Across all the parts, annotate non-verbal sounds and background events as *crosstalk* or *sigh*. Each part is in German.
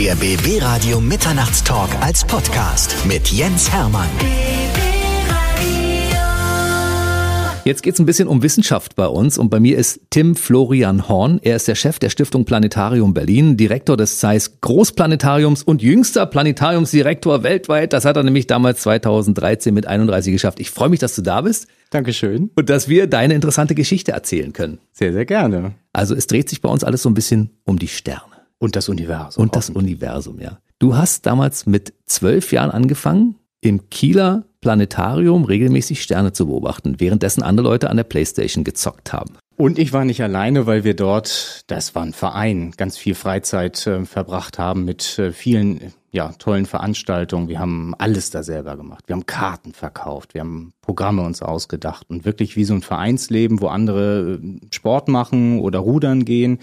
Der BB Radio Mitternachtstalk als Podcast mit Jens Hermann. Jetzt geht's ein bisschen um Wissenschaft bei uns und bei mir ist Tim Florian Horn. Er ist der Chef der Stiftung Planetarium Berlin, Direktor des Zeiss Großplanetariums und jüngster Planetariumsdirektor weltweit. Das hat er nämlich damals 2013 mit 31 geschafft. Ich freue mich, dass du da bist. Dankeschön. Und dass wir deine interessante Geschichte erzählen können. Sehr, sehr gerne. Also es dreht sich bei uns alles so ein bisschen um die Sterne. Und das Universum. Und das Universum, ja. Du hast damals mit zwölf Jahren angefangen, im Kieler Planetarium regelmäßig Sterne zu beobachten, währenddessen andere Leute an der Playstation gezockt haben. Und ich war nicht alleine, weil wir dort, das war ein Verein, ganz viel Freizeit äh, verbracht haben mit äh, vielen ja, tollen Veranstaltungen. Wir haben alles da selber gemacht. Wir haben Karten verkauft, wir haben Programme uns ausgedacht und wirklich wie so ein Vereinsleben, wo andere äh, Sport machen oder rudern gehen,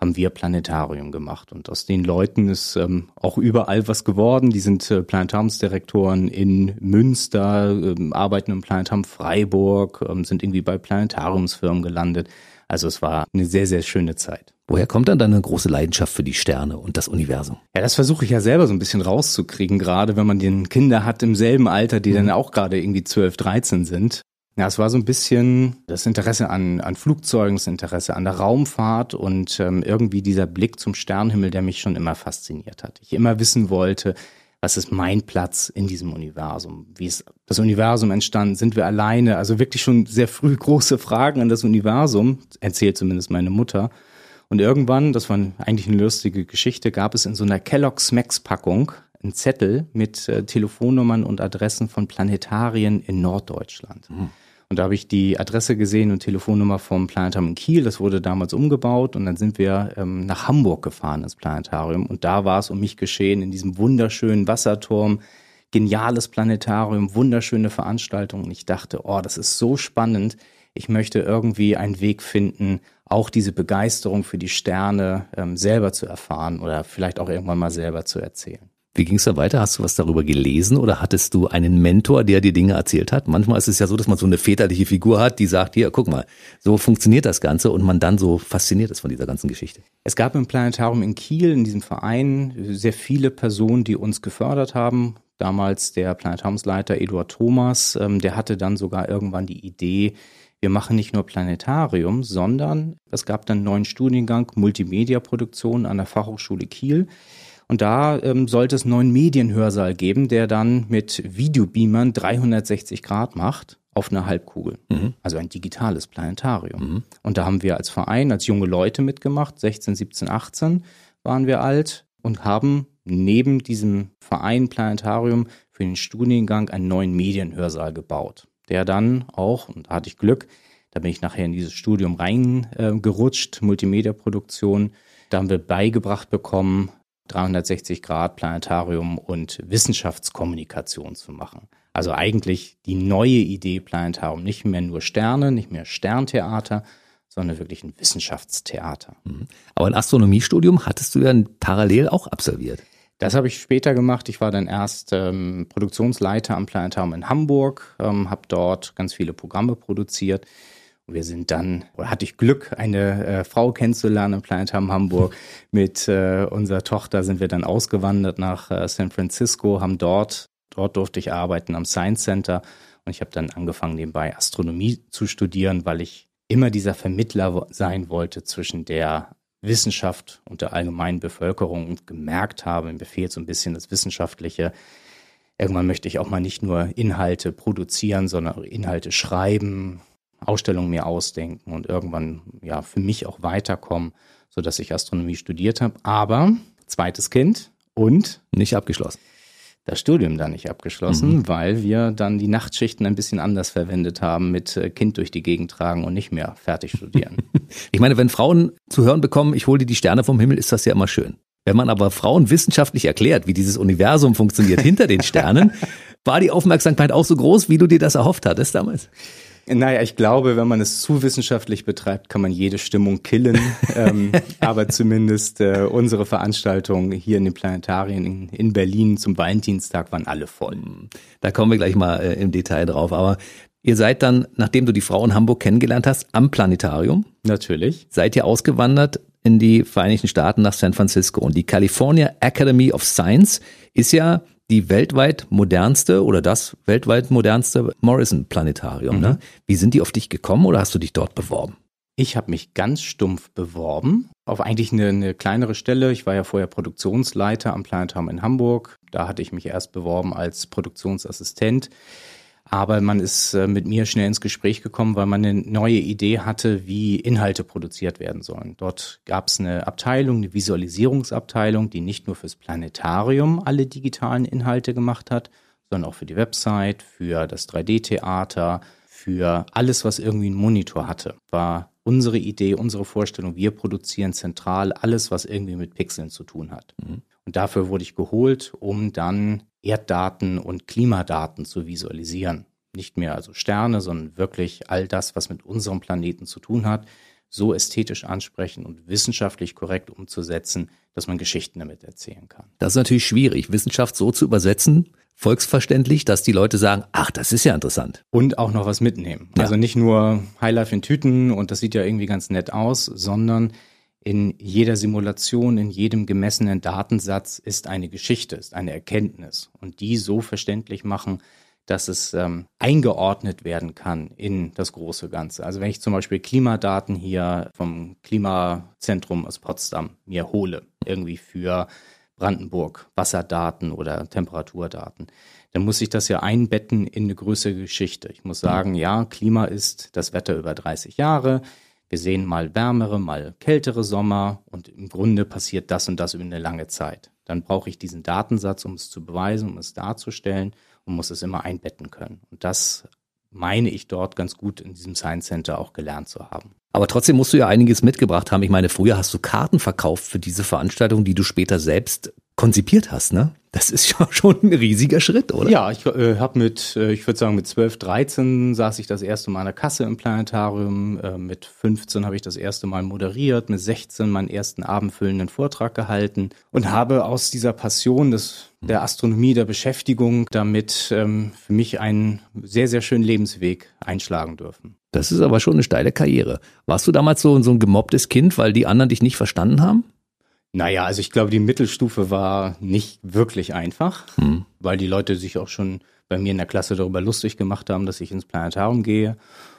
haben wir Planetarium gemacht. Und aus den Leuten ist ähm, auch überall was geworden. Die sind äh, Planetariumsdirektoren in Münster, ähm, arbeiten im Planetarium Freiburg, ähm, sind irgendwie bei Planetariumsfirmen gelandet. Also es war eine sehr, sehr schöne Zeit. Woher kommt dann deine große Leidenschaft für die Sterne und das Universum? Ja, das versuche ich ja selber so ein bisschen rauszukriegen, gerade wenn man den Kinder hat im selben Alter, die mhm. dann auch gerade irgendwie 12, 13 sind. Ja, es war so ein bisschen das Interesse an, an Flugzeugen, das Interesse an der Raumfahrt und ähm, irgendwie dieser Blick zum Sternenhimmel, der mich schon immer fasziniert hat. Ich immer wissen wollte, was ist mein Platz in diesem Universum? Wie ist das Universum entstanden? Sind wir alleine? Also wirklich schon sehr früh große Fragen an das Universum, erzählt zumindest meine Mutter. Und irgendwann, das war eigentlich eine lustige Geschichte, gab es in so einer Kellogg's Max Packung einen Zettel mit äh, Telefonnummern und Adressen von Planetarien in Norddeutschland. Mhm. Und da habe ich die Adresse gesehen und Telefonnummer vom Planetarium in Kiel. Das wurde damals umgebaut und dann sind wir ähm, nach Hamburg gefahren ins Planetarium. Und da war es um mich geschehen in diesem wunderschönen Wasserturm. Geniales Planetarium, wunderschöne Veranstaltung. Und ich dachte, oh, das ist so spannend. Ich möchte irgendwie einen Weg finden, auch diese Begeisterung für die Sterne ähm, selber zu erfahren oder vielleicht auch irgendwann mal selber zu erzählen. Wie ging es dann weiter? Hast du was darüber gelesen oder hattest du einen Mentor, der dir Dinge erzählt hat? Manchmal ist es ja so, dass man so eine väterliche Figur hat, die sagt, hier, guck mal, so funktioniert das Ganze und man dann so fasziniert ist von dieser ganzen Geschichte. Es gab im Planetarium in Kiel, in diesem Verein, sehr viele Personen, die uns gefördert haben. Damals der Planetariumsleiter Eduard Thomas, ähm, der hatte dann sogar irgendwann die Idee, wir machen nicht nur Planetarium, sondern es gab dann einen neuen Studiengang Multimedia-Produktion an der Fachhochschule Kiel und da ähm, sollte es einen neuen Medienhörsaal geben, der dann mit Videobeamern 360 Grad macht auf einer Halbkugel. Mhm. Also ein digitales Planetarium. Mhm. Und da haben wir als Verein, als junge Leute mitgemacht, 16, 17, 18 waren wir alt und haben neben diesem Verein Planetarium für den Studiengang einen neuen Medienhörsaal gebaut, der dann auch, und da hatte ich Glück, da bin ich nachher in dieses Studium reingerutscht, äh, Multimedia-Produktion. Da haben wir beigebracht bekommen, 360 Grad Planetarium und Wissenschaftskommunikation zu machen. Also eigentlich die neue Idee Planetarium, nicht mehr nur Sterne, nicht mehr Sterntheater, sondern wirklich ein Wissenschaftstheater. Mhm. Aber ein Astronomiestudium hattest du ja parallel auch absolviert. Das habe ich später gemacht. Ich war dann erst ähm, Produktionsleiter am Planetarium in Hamburg, ähm, habe dort ganz viele Programme produziert. Wir sind dann, oder hatte ich Glück, eine äh, Frau kennenzulernen im Planetarium Hamburg. *laughs* Mit äh, unserer Tochter sind wir dann ausgewandert nach äh, San Francisco, haben dort, dort durfte ich arbeiten am Science Center und ich habe dann angefangen, nebenbei Astronomie zu studieren, weil ich immer dieser Vermittler sein wollte zwischen der Wissenschaft und der allgemeinen Bevölkerung und gemerkt habe, mir fehlt so ein bisschen das Wissenschaftliche. Irgendwann möchte ich auch mal nicht nur Inhalte produzieren, sondern Inhalte schreiben, Ausstellungen mir ausdenken und irgendwann ja für mich auch weiterkommen, so dass ich Astronomie studiert habe. Aber zweites Kind und nicht abgeschlossen. Das Studium dann nicht abgeschlossen, mhm. weil wir dann die Nachtschichten ein bisschen anders verwendet haben mit äh, Kind durch die Gegend tragen und nicht mehr fertig studieren. *laughs* ich meine, wenn Frauen zu hören bekommen, ich hole dir die Sterne vom Himmel, ist das ja immer schön. Wenn man aber Frauen wissenschaftlich erklärt, wie dieses Universum funktioniert hinter den Sternen, *laughs* war die Aufmerksamkeit auch so groß, wie du dir das erhofft hattest damals? Naja, ich glaube, wenn man es zu wissenschaftlich betreibt, kann man jede Stimmung killen. *laughs* ähm, aber zumindest äh, unsere Veranstaltungen hier in den Planetarien in, in, Berlin zum Valentinstag waren alle voll. Da kommen wir gleich mal äh, im Detail drauf. Aber ihr seid dann, nachdem du die Frau in Hamburg kennengelernt hast, am Planetarium. Natürlich. Seid ihr ausgewandert in die Vereinigten Staaten nach San Francisco. Und die California Academy of Science ist ja die weltweit modernste oder das weltweit modernste Morrison-Planetarium. Ne? Mhm. Ne? Wie sind die auf dich gekommen oder hast du dich dort beworben? Ich habe mich ganz stumpf beworben auf eigentlich eine, eine, kleinere Stelle. Ich war ja vorher Produktionsleiter am Planetarium in Hamburg. Da hatte ich mich erst beworben als Produktionsassistent. Aber man ist äh, mit mir schnell ins Gespräch gekommen, weil man eine neue Idee hatte, wie Inhalte produziert werden sollen. Dort gab es eine Abteilung, eine Visualisierungsabteilung, die nicht nur fürs Planetarium alle digitalen Inhalte gemacht hat, sondern auch für die Website, für das 3D-Theater, für alles, was irgendwie einen Monitor hatte. War unsere Idee, unsere Vorstellung. Wir produzieren zentral alles, was irgendwie mit Pixeln zu tun hat. Mhm. Und dafür wurde ich geholt, um dann Erddaten und Klimadaten zu visualisieren. Nicht mehr also Sterne, sondern wirklich all das, was mit unserem Planeten zu tun hat, so ästhetisch ansprechen und wissenschaftlich korrekt umzusetzen, dass man Geschichten damit erzählen kann. Das ist natürlich schwierig, Wissenschaft so zu übersetzen, volksverständlich, dass die Leute sagen, ach, das ist ja interessant. Und auch noch was mitnehmen. Ja. Also nicht nur Highlife in Tüten und das sieht ja irgendwie ganz nett aus, sondern in jeder Simulation, in jedem gemessenen Datensatz ist eine Geschichte, ist eine Erkenntnis und die so verständlich machen, dass es ähm, eingeordnet werden kann in das große Ganze. Also wenn ich zum Beispiel Klimadaten hier vom Klimazentrum aus Potsdam mir hole, irgendwie für Brandenburg, Wasserdaten oder Temperaturdaten, dann muss ich das ja einbetten in eine größere Geschichte. Ich muss sagen, ja, Klima ist das Wetter über 30 Jahre. Wir sehen mal wärmere, mal kältere Sommer und im Grunde passiert das und das über eine lange Zeit. Dann brauche ich diesen Datensatz, um es zu beweisen, um es darzustellen und muss es immer einbetten können. Und das meine ich dort ganz gut in diesem Science Center auch gelernt zu haben. Aber trotzdem musst du ja einiges mitgebracht haben. Ich meine, früher hast du Karten verkauft für diese Veranstaltung, die du später selbst konzipiert hast, ne? Das ist ja *laughs* schon ein riesiger Schritt, oder? Ja, ich äh, habe mit, äh, ich würde sagen, mit 12, 13 saß ich das erste Mal an der Kasse im Planetarium. Äh, mit 15 habe ich das erste Mal moderiert, mit 16 meinen ersten abendfüllenden Vortrag gehalten und habe aus dieser Passion des, der Astronomie, der Beschäftigung damit ähm, für mich einen sehr, sehr schönen Lebensweg einschlagen dürfen. Das ist aber schon eine steile Karriere. Warst du damals so, so ein gemobbtes Kind, weil die anderen dich nicht verstanden haben? Naja, also ich glaube, die Mittelstufe war nicht wirklich einfach, hm. weil die Leute sich auch schon bei mir in der Klasse darüber lustig gemacht haben, dass ich ins Planetarium gehe.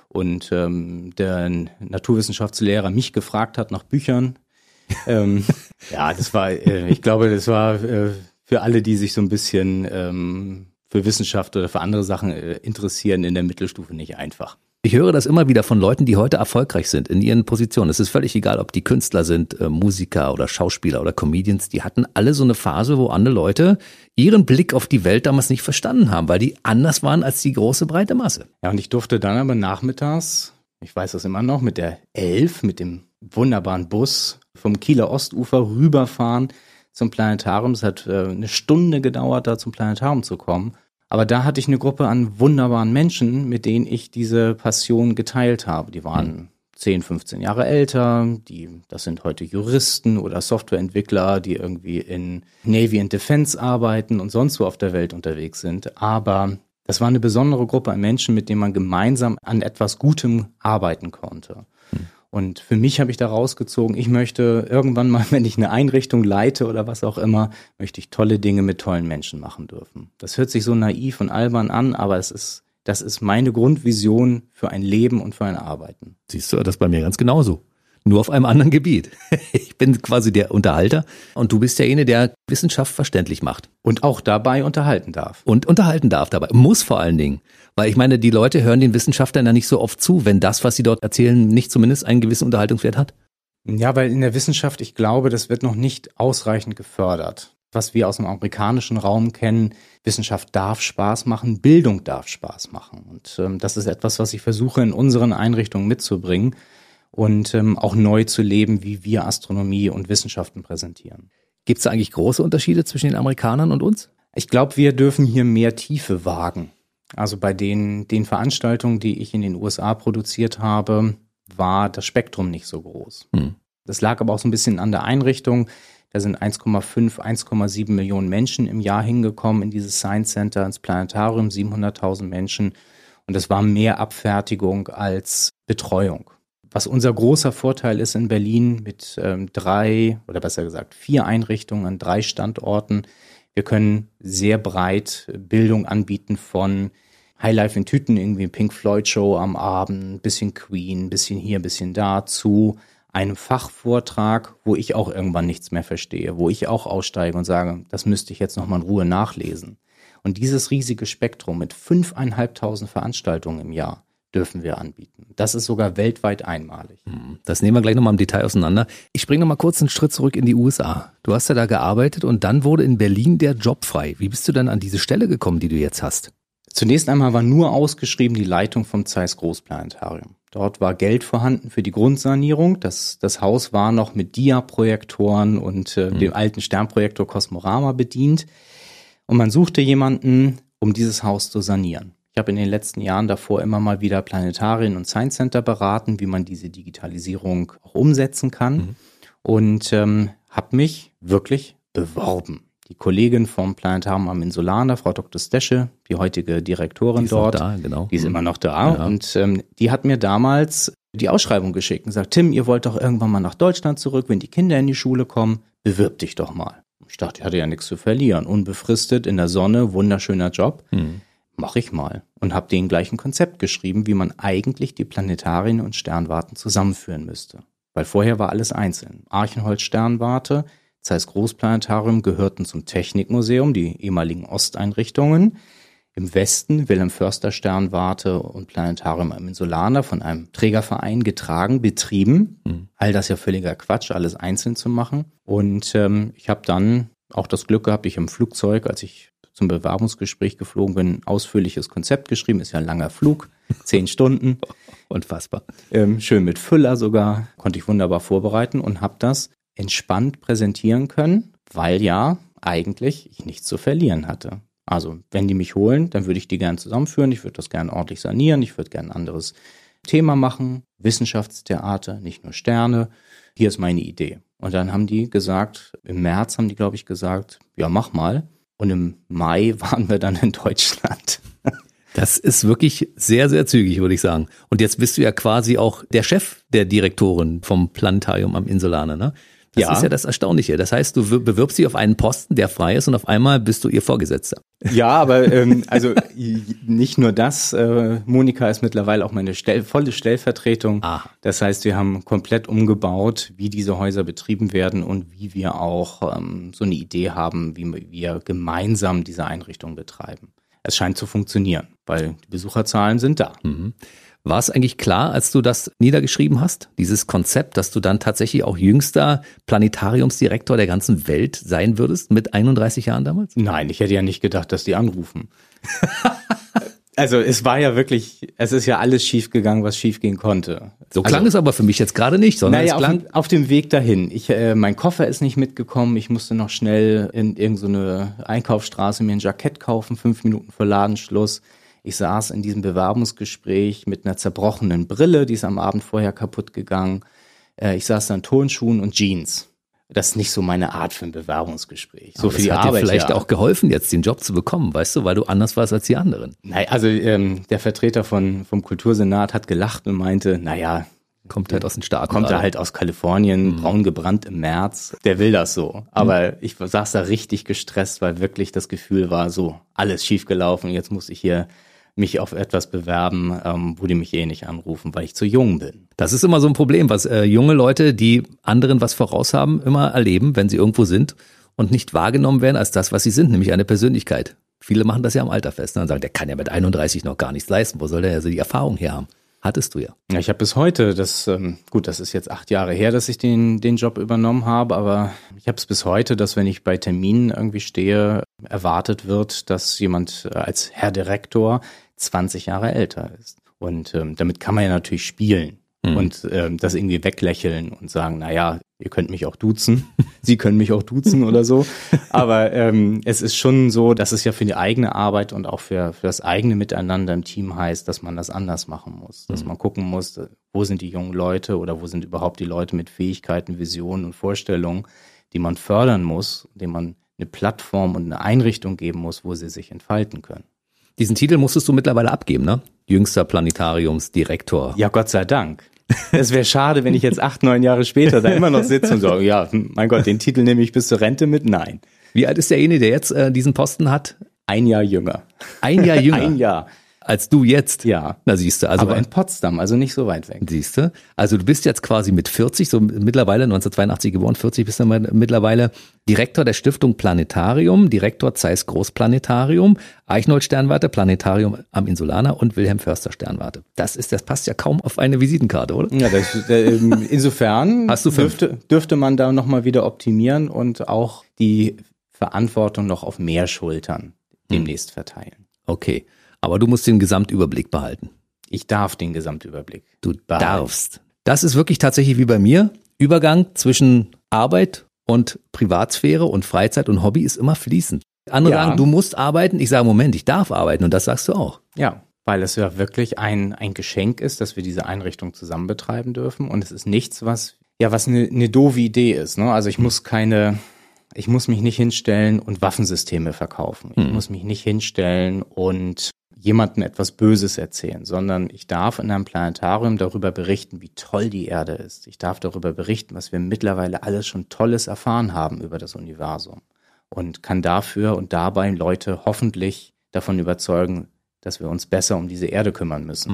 Und ähm, der Naturwissenschaftslehrer mich gefragt hat nach Büchern. *laughs* ähm, ja, das war, äh, ich glaube, das war äh, für alle, die sich so ein bisschen ähm, für Wissenschaft oder für andere Sachen äh, interessieren, in der Mittelstufe nicht einfach. Ich höre das immer wieder von Leuten, die heute erfolgreich sind in ihren Positionen. Es ist völlig egal, ob die Künstler sind, äh, Musiker oder Schauspieler oder Comedians. Die hatten alle so eine Phase, wo andere Leute ihren Blick auf die Welt damals nicht verstanden haben, weil die anders waren als die große breite Masse. Ja, und ich durfte dann aber nachmittags, ich weiß das immer noch, mit der Elf, mit dem wunderbaren Bus vom Kieler Ostufer rüberfahren zum Planetarium. Es hat äh, eine Stunde gedauert, da zum Planetarium zu kommen. Aber da hatte ich eine Gruppe an wunderbaren Menschen, mit denen ich diese Passion geteilt habe. Die waren 10, 15 Jahre älter, die, das sind heute Juristen oder Softwareentwickler, die irgendwie in Navy and Defense arbeiten und sonst wo auf der Welt unterwegs sind. Aber das war eine besondere Gruppe an Menschen, mit denen man gemeinsam an etwas Gutem arbeiten konnte. Und für mich habe ich da rausgezogen, ich möchte irgendwann mal, *laughs* wenn ich eine Einrichtung leite oder was auch immer, möchte ich tolle Dinge mit tollen Menschen machen dürfen. Das hört sich so naiv und albern an, aber es ist, das ist meine Grundvision für ein Leben und für ein Arbeiten. Siehst du, das bei mir ganz genauso nur auf einem anderen Gebiet. *laughs* Ich bin quasi der Unterhalter und du bist derjenige, der Wissenschaft verständlich macht. Und auch dabei unterhalten darf. Und unterhalten darf dabei. Muss vor allen Dingen. Weil ich meine, die Leute hören den Wissenschaftlern ja nicht so oft zu, wenn das, was sie dort erzählen, nicht zumindest einen gewissen Unterhaltungswert hat. Ja, weil in der Wissenschaft, ich glaube, das wird noch nicht ausreichend gefördert. Was wir aus dem amerikanischen Raum kennen, Wissenschaft darf Spaß machen, Bildung darf Spaß machen. Und ähm, das ist etwas, was ich versuche in unseren Einrichtungen mitzubringen und ähm, auch neu zu leben, wie wir Astronomie und Wissenschaften präsentieren. Gibt es eigentlich große Unterschiede zwischen den Amerikanern und uns? Ich glaube, wir dürfen hier mehr Tiefe wagen. Also bei den, den Veranstaltungen, die ich in den USA produziert habe, war das Spektrum nicht so groß. Hm. Das lag aber auch so ein bisschen an der Einrichtung. Da sind 1,5, 1,7 Millionen Menschen im Jahr hingekommen in dieses Science Center, ins Planetarium, 700.000 Menschen. Und das war mehr Abfertigung als Betreuung was unser großer Vorteil ist in Berlin mit ähm, drei oder besser gesagt vier Einrichtungen an drei Standorten. Wir können sehr breit Bildung anbieten von Highlife in Tüten, irgendwie Pink Floyd Show am Abend, bisschen Queen, bisschen hier, bisschen da zu einem Fachvortrag, wo ich auch irgendwann nichts mehr verstehe, wo ich auch aussteige und sage, das müsste ich jetzt nochmal in Ruhe nachlesen. Und dieses riesige Spektrum mit fünfeinhalbtausend Veranstaltungen im Jahr dürfen wir anbieten. Das ist sogar weltweit einmalig. Hm, das nehmen wir gleich nochmal im Detail auseinander. Ich springe nochmal kurz einen Schritt zurück in die USA. Du hast ja da gearbeitet und dann wurde in Berlin der Job frei. Wie bist du dann an diese Stelle gekommen, die du jetzt hast? Zunächst einmal war nur ausgeschrieben die Leitung vom Zeiss Großplanetarium. Dort war Geld vorhanden für die Grundsanierung. Das, das Haus war noch mit Dia-Projektoren und äh, mhm. dem alten Sternprojektor Cosmorama bedient. Und man suchte jemanden, um dieses Haus zu sanieren. Ich habe in den letzten Jahren davor immer mal wieder Planetarien und Science Center beraten, wie man diese Digitalisierung auch umsetzen kann. Mhm. Und ähm, habe mich wirklich beworben. Die Kollegin vom Planetarium am Insulaner, Frau Dr. Stesche, die heutige Direktorin die dort, da, genau. die ist immer noch da. Ja. Und ähm, die hat mir damals die Ausschreibung geschickt und sagt, Tim, ihr wollt doch irgendwann mal nach Deutschland zurück, wenn die Kinder in die Schule kommen, bewirb dich doch mal. Ich dachte, ich hatte ja nichts zu verlieren. Unbefristet in der Sonne, wunderschöner Job. Mhm. Mach ich mal. Und habe den gleichen Konzept geschrieben, wie man eigentlich die Planetarien und Sternwarten zusammenführen müsste. Weil vorher war alles einzeln. Archenholz Sternwarte, Zeiss Großplanetarium gehörten zum Technikmuseum, die ehemaligen Osteinrichtungen. Im Westen Wilhelm Förster Sternwarte und Planetarium am Insulaner von einem Trägerverein getragen, betrieben. Mhm. All das ja völliger Quatsch, alles einzeln zu machen. Und ähm, ich habe dann auch das Glück gehabt, ich im Flugzeug, als ich zum Bewerbungsgespräch geflogen bin, ausführliches Konzept geschrieben. Ist ja ein langer Flug, zehn Stunden. *laughs* Unfassbar. Ähm, schön mit Füller sogar, konnte ich wunderbar vorbereiten und habe das entspannt präsentieren können, weil ja eigentlich ich nichts zu verlieren hatte. Also, wenn die mich holen, dann würde ich die gerne zusammenführen. Ich würde das gerne ordentlich sanieren. Ich würde gerne ein anderes Thema machen. Wissenschaftstheater, nicht nur Sterne. Hier ist meine Idee. Und dann haben die gesagt, im März haben die, glaube ich, gesagt, ja, mach mal. Und im Mai *laughs* waren wir dann in Deutschland. Das ist wirklich sehr, sehr zügig, würde ich sagen. Und jetzt bist du ja quasi auch der Chef der Direktorin vom Planetarium am Insulaner, ne? Das ja. ist ja das Erstaunliche. Das heißt, du bewirbst dich auf einen Posten, der frei ist und auf einmal bist du ihr Vorgesetzter. Ja, aber ähm, also nicht nur das. Äh, Monika ist mittlerweile auch meine Stell volle Stellvertretung. Ah. Das heißt, wir haben komplett umgebaut, wie diese Häuser betrieben werden und wie wir auch ähm, so eine Idee haben, wie wir gemeinsam diese Einrichtung betreiben. Es scheint zu funktionieren, weil die Besucherzahlen sind da. Mhm. War es eigentlich klar, als du das niedergeschrieben hast, dieses Konzept, dass du dann tatsächlich auch jüngster Planetariumsdirektor der ganzen Welt sein würdest mit 31 Jahren damals? Nein, ich hätte ja nicht gedacht, dass die anrufen. *laughs* also es war ja wirklich, es ist ja alles schiefgegangen, was schiefgehen konnte. So klang also, es aber für mich jetzt gerade nicht, sondern naja, es klang auf, auf, dem Weg dahin. Ich, äh, mein Koffer ist nicht mitgekommen. Ich musste noch schnell in irgendeine Einkaufsstraße mir ein Jackett kaufen, fünf Minuten vor Ladenschluss. Ich saß in diesem Bewerbungsgespräch mit einer zerbrochenen Brille, die ist am Abend vorher kaputt gegangen. Äh, ich saß da in Turnschuhen und Jeans. Das ist nicht so meine Art für ein Bewerbungsgespräch. So viel hat Arbeit, dir vielleicht ja. auch geholfen, jetzt den Job zu bekommen, weißt du, weil du anders warst als die anderen. Nein, also ähm, der Vertreter von, vom Kultursenat hat gelacht und meinte, naja, kommt halt aus den Staaten. Kommt er halt aus Kalifornien, mhm. braun gebrannt im März. Der will das so. Aber mhm. ich saß da richtig gestresst, weil wirklich das Gefühl war so, alles schief gelaufen. Jetzt muss ich hier mich auf etwas bewerben, ähm, wo die mich eh nicht anrufen, weil ich zu jung bin. Das ist immer so ein Problem, was äh, junge Leute, die anderen was voraus haben, immer erleben, wenn sie irgendwo sind und nicht wahrgenommen werden als das, was sie sind, nämlich eine Persönlichkeit. Viele machen das ja am Alter fest ne, und sagen, der kann ja mit 31 noch gar nichts leisten. Wo soll der ja so die Erfahrung her haben? Hattest du ja. Ja, ich habe bis heute, das ähm, gut, das ist jetzt acht Jahre her, dass ich den den Job übernommen habe, aber ich habe es bis heute, dass wenn ich bei Terminen irgendwie stehe, erwartet wird, dass jemand äh, als Herr Direktor 20 Jahre älter ist. Und ähm, damit kann man ja natürlich spielen mhm. und ähm, das irgendwie weglächeln und sagen, na ja, ihr könnt mich auch duzen, *laughs* Sie können mich auch duzen oder so. Aber ähm, es ist schon so, dass es ja für die eigene Arbeit und auch für, für das eigene Miteinander im Team heißt, dass man das anders machen muss. Dass mhm. man gucken muss, wo sind die jungen Leute oder wo sind überhaupt die Leute mit Fähigkeiten, Visionen und Vorstellungen, die man fördern muss, denen man eine Plattform und eine Einrichtung geben muss, wo sie sich entfalten können. Diesen Titel musstest du mittlerweile abgeben, ne? Jüngster Planetariumsdirektor. Ja, Gott sei Dank. Es wäre schade, wenn ich jetzt acht, neun Jahre später da immer noch sitze und sage, ja, mein Gott, den Titel nehme ich bis zur Rente mit. Nein. Wie alt ist derjenige, der jetzt äh, diesen Posten hat? Ein Jahr jünger. Ein Jahr jünger. Ein Jahr. Als du jetzt? Ja. Na siehst du, also Aber in Potsdam, also nicht so weit weg. Siehst du? Also du bist jetzt quasi mit 40, so mittlerweile 1982 geboren, 40 bist du mittlerweile Direktor der Stiftung Planetarium, Direktor Zeiss Großplanetarium, Eichnold Sternwarte, Planetarium am Insulaner und Wilhelm Förster Sternwarte. Das ist, das passt ja kaum auf eine Visitenkarte, oder? Ja, das, äh, *laughs* insofern Hast du fünf? dürfte, dürfte man da nochmal wieder optimieren und auch die Verantwortung noch auf mehr Schultern demnächst verteilen. Okay. Aber du musst den Gesamtüberblick behalten. Ich darf den Gesamtüberblick. Du behalten. darfst. Das ist wirklich tatsächlich wie bei mir. Übergang zwischen Arbeit und Privatsphäre und Freizeit und Hobby ist immer fließend. Andere Ja. sagen, du musst arbeiten. Ich sage, Moment, ich darf arbeiten und das sagst du auch. Ja, weil es ja wirklich ein, ein Geschenk ist, dass wir diese Einrichtung zusammen betreiben dürfen. Und es ist nichts, was, ja, was eine, eine doofe Idee ist. Ne? Also ich muss keine, ich muss mich nicht hinstellen und Waffensysteme verkaufen. Ich Mhm. muss mich nicht hinstellen und jemandem etwas Böses erzählen, sondern ich darf in einem Planetarium darüber berichten, wie toll die Erde ist. Ich darf darüber berichten, was wir mittlerweile alles schon Tolles erfahren haben über das Universum und kann dafür und dabei Leute hoffentlich davon überzeugen, dass wir uns besser um diese Erde kümmern müssen.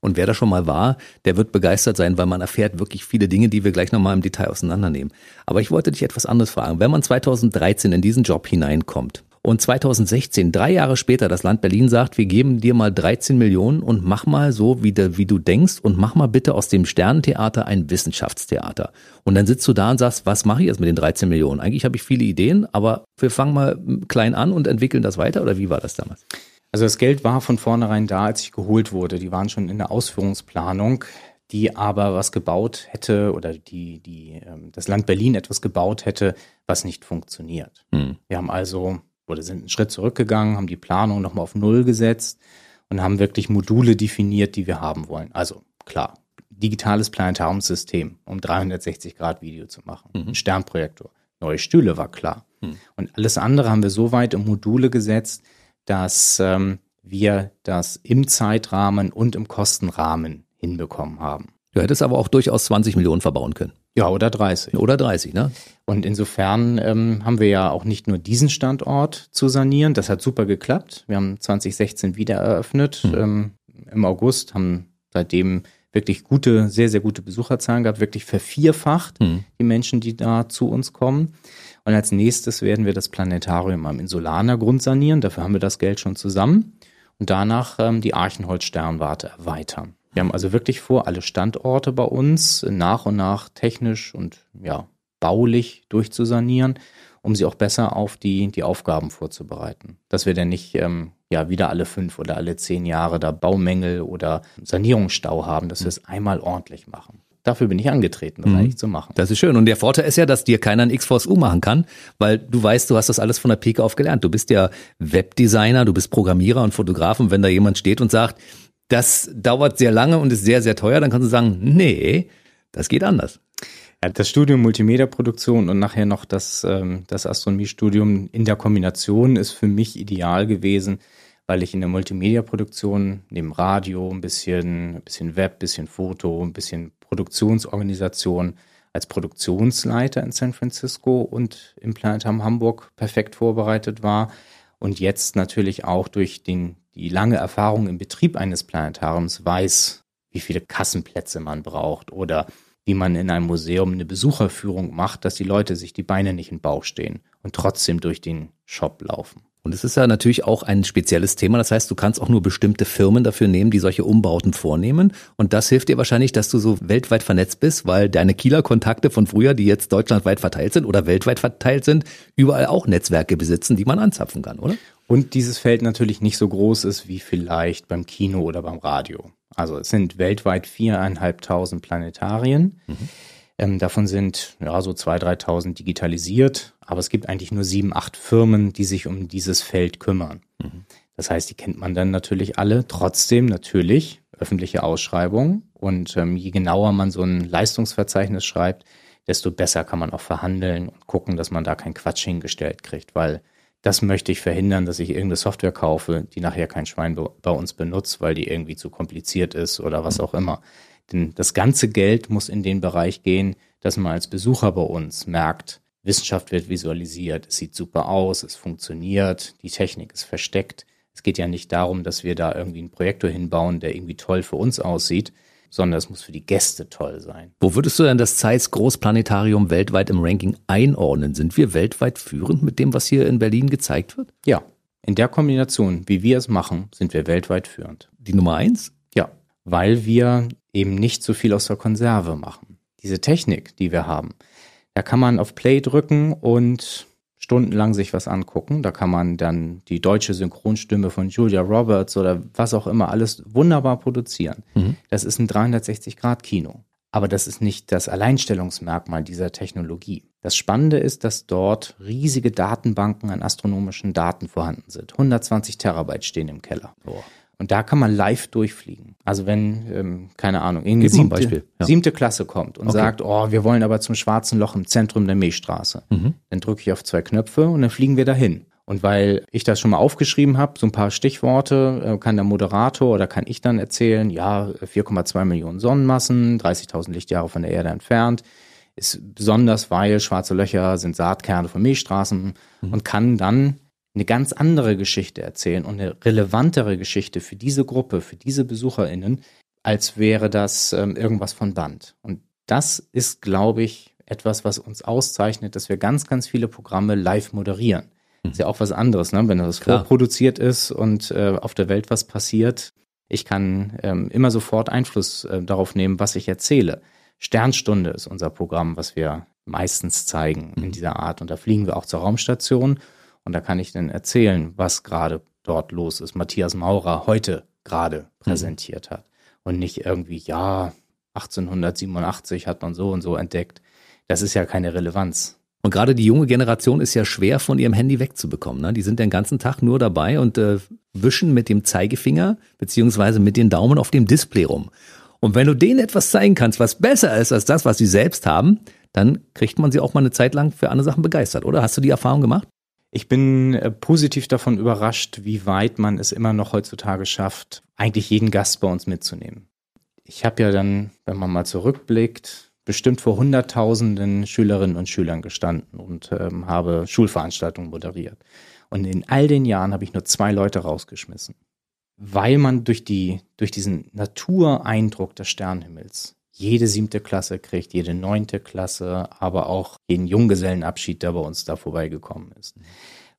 Und wer da schon mal war, der wird begeistert sein, weil man erfährt wirklich viele Dinge, die wir gleich nochmal im Detail auseinandernehmen. Aber ich wollte dich etwas anderes fragen. Wenn man 2013 in diesen Job hineinkommt und 2016, drei Jahre später, das Land Berlin sagt, wir geben dir mal 13 Millionen und mach mal so, wie, de, wie du denkst und mach mal bitte aus dem Sternentheater ein Wissenschaftstheater. Und dann sitzt du da und sagst, was mache ich jetzt mit den 13 Millionen? Eigentlich habe ich viele Ideen, aber wir fangen mal klein an und entwickeln das weiter oder wie war das damals? Also das Geld war von vornherein da, als ich geholt wurde. Die waren schon in der Ausführungsplanung, die aber was gebaut hätte oder die, die ähm, das Land Berlin etwas gebaut hätte, was nicht funktioniert. Hm. Wir haben also oder sind einen Schritt zurückgegangen, haben die Planung nochmal auf Null gesetzt und haben wirklich Module definiert, die wir haben wollen. Also klar, digitales Planetariumssystem, um 360 Grad Video zu machen, ein Sternprojektor, neue Stühle war klar. Und alles andere haben wir so weit in Module gesetzt, dass ähm, wir das im Zeitrahmen und im Kostenrahmen hinbekommen haben. Du hättest aber auch durchaus 20 Millionen verbauen können. Ja, oder 30. Oder 30, ne? Und insofern ähm, haben wir ja auch nicht nur diesen Standort zu sanieren. Das hat super geklappt. Wir haben 2016 wieder eröffnet ähm, im August, haben seitdem wirklich gute, sehr, sehr gute Besucherzahlen gehabt, wirklich vervierfacht Hm. die Menschen, die da zu uns kommen. Und als nächstes werden wir das Planetarium am Insulaner Grund sanieren. Dafür haben wir das Geld schon zusammen. Und danach ähm, die Archenholz-Sternwarte erweitern. Wir haben also wirklich vor, alle Standorte bei uns nach und nach technisch und ja, baulich durchzusanieren, um sie auch besser auf die, die Aufgaben vorzubereiten. Dass wir dann nicht ähm, ja wieder alle fünf oder alle zehn Jahre da Baumängel oder Sanierungsstau haben, dass wir es einmal ordentlich machen. Dafür bin ich angetreten, das eigentlich zu machen. Das ist schön. Und der Vorteil ist ja, dass dir keiner ein X-Force U machen kann, weil du weißt, du hast das alles von der Pike auf gelernt. Du bist ja Webdesigner, du bist Programmierer und Fotograf. Und wenn da jemand steht und sagt, das dauert sehr lange und ist sehr, sehr teuer, dann kannst du sagen, nee, das geht anders. Ja, das Studium Multimedia-Produktion und nachher noch das, ähm, das Astronomiestudium in der Kombination ist für mich ideal gewesen, weil ich in der Multimedia-Produktion neben Radio ein bisschen, ein bisschen Web, ein bisschen Foto, ein bisschen Produktionsorganisation als Produktionsleiter in San Francisco und im Planetarium Hamburg perfekt vorbereitet war und jetzt natürlich auch durch den, die lange Erfahrung im Betrieb eines Planetariums weiß, wie viele Kassenplätze man braucht oder wie man in einem Museum eine Besucherführung macht, dass die Leute sich die Beine nicht den Bauch stehen und trotzdem durch den Shop laufen. Und es ist ja natürlich auch ein spezielles Thema. Das heißt, du kannst auch nur bestimmte Firmen dafür nehmen, die solche Umbauten vornehmen. Und das hilft dir wahrscheinlich, dass du so weltweit vernetzt bist, weil deine Kieler Kontakte von früher, die jetzt deutschlandweit verteilt sind oder weltweit verteilt sind, überall auch Netzwerke besitzen, die man anzapfen kann, oder? Und dieses Feld natürlich nicht so groß ist wie vielleicht beim Kino oder beim Radio. Also es sind weltweit viereinhalbtausend Planetarien. Ähm, davon sind ja so zwei, dreitausend digitalisiert, aber es gibt eigentlich nur sieben, acht Firmen, die sich um dieses Feld kümmern. Das heißt, die kennt man dann natürlich alle. Trotzdem natürlich öffentliche Ausschreibung und ähm, je genauer man so ein Leistungsverzeichnis schreibt, desto besser kann man auch verhandeln und gucken, dass man da keinen Quatsch hingestellt kriegt, weil das möchte ich verhindern, dass ich irgendeine Software kaufe, die nachher kein Schwein be- bei uns benutzt, weil die irgendwie zu kompliziert ist oder was auch immer. Denn das ganze Geld muss in den Bereich gehen, dass man als Besucher bei uns merkt, Wissenschaft wird visualisiert, es sieht super aus, es funktioniert, die Technik ist versteckt. Es geht ja nicht darum, dass wir da irgendwie einen Projektor hinbauen, der irgendwie toll für uns aussieht, sondern es muss für die Gäste toll sein. Wo würdest du denn das Zeiss Großplanetarium weltweit im Ranking einordnen? Sind wir weltweit führend mit dem, was hier in Berlin gezeigt wird? Ja, in der Kombination, wie wir es machen, sind wir weltweit führend. Die Nummer eins? Ja, weil wir eben nicht so viel aus der Konserve machen. Diese Technik, die wir haben, da kann man auf Play drücken und stundenlang sich was angucken. Da kann man dann die deutsche Synchronstimme von Julia Roberts oder was auch immer alles wunderbar produzieren. Mhm. Das ist ein 360-Grad-Kino. Aber das ist nicht das Alleinstellungsmerkmal dieser Technologie. Das Spannende ist, dass dort riesige Datenbanken an astronomischen Daten vorhanden sind. 120 Terabyte stehen im Keller. Oh. Und da kann man live durchfliegen. Also wenn, ähm, keine Ahnung, irgendwie siebte, ja. siebte Klasse kommt und okay. sagt, oh, wir wollen aber zum schwarzen Loch im Zentrum der Milchstraße, mhm. dann drücke ich auf zwei Knöpfe und dann fliegen wir dahin. Und weil ich das schon mal aufgeschrieben habe, so ein paar Stichworte, äh, kann der Moderator oder kann ich dann erzählen, ja, 4,2 Millionen Sonnenmassen, 30.000 Lichtjahre von der Erde entfernt, ist besonders, weil schwarze Löcher sind Saatkerne von Milchstraßen mhm. und kann dann eine ganz andere Geschichte erzählen und eine relevantere Geschichte für diese Gruppe, für diese BesucherInnen, als wäre das ähm, irgendwas von Band. Und das ist, glaube ich, etwas, was uns auszeichnet, dass wir ganz, ganz viele Programme live moderieren. Mhm. Ist ja auch was anderes, ne? wenn das Klar. vorproduziert ist und äh, auf der Welt was passiert. Ich kann ähm, immer sofort Einfluss äh, darauf nehmen, was ich erzähle. Sternstunde ist unser Programm, was wir meistens zeigen mhm. in dieser Art. Und da fliegen wir auch zur Raumstation und da kann ich dann erzählen, was gerade dort los ist. Matthias Maurer heute gerade mhm. präsentiert mhm. hat. Und nicht irgendwie, ja, 1887 hat man so und so entdeckt. Das ist ja keine Relevanz. Und gerade die junge Generation ist ja schwer von ihrem Handy wegzubekommen. Ne? Die sind den ganzen Tag nur dabei und äh, wischen mit dem Zeigefinger beziehungsweise mit den Daumen auf dem Display rum. Und wenn du denen etwas zeigen kannst, was besser ist als das, was sie selbst haben, dann kriegt man sie auch mal eine Zeit lang für andere Sachen begeistert, oder? Hast du die Erfahrung gemacht? Ich bin äh, positiv davon überrascht, wie weit man es immer noch heutzutage schafft, eigentlich jeden Gast bei uns mitzunehmen. Ich habe ja dann, wenn man mal zurückblickt, bestimmt vor Hunderttausenden Schülerinnen und Schülern gestanden und ähm, habe Schulveranstaltungen moderiert. Und in all den Jahren habe ich nur zwei Leute rausgeschmissen, weil man durch, die, durch diesen Natureindruck des Sternhimmels jede siebte Klasse kriegt, jede neunte Klasse, aber auch jeden Junggesellenabschied, der bei uns da vorbeigekommen ist.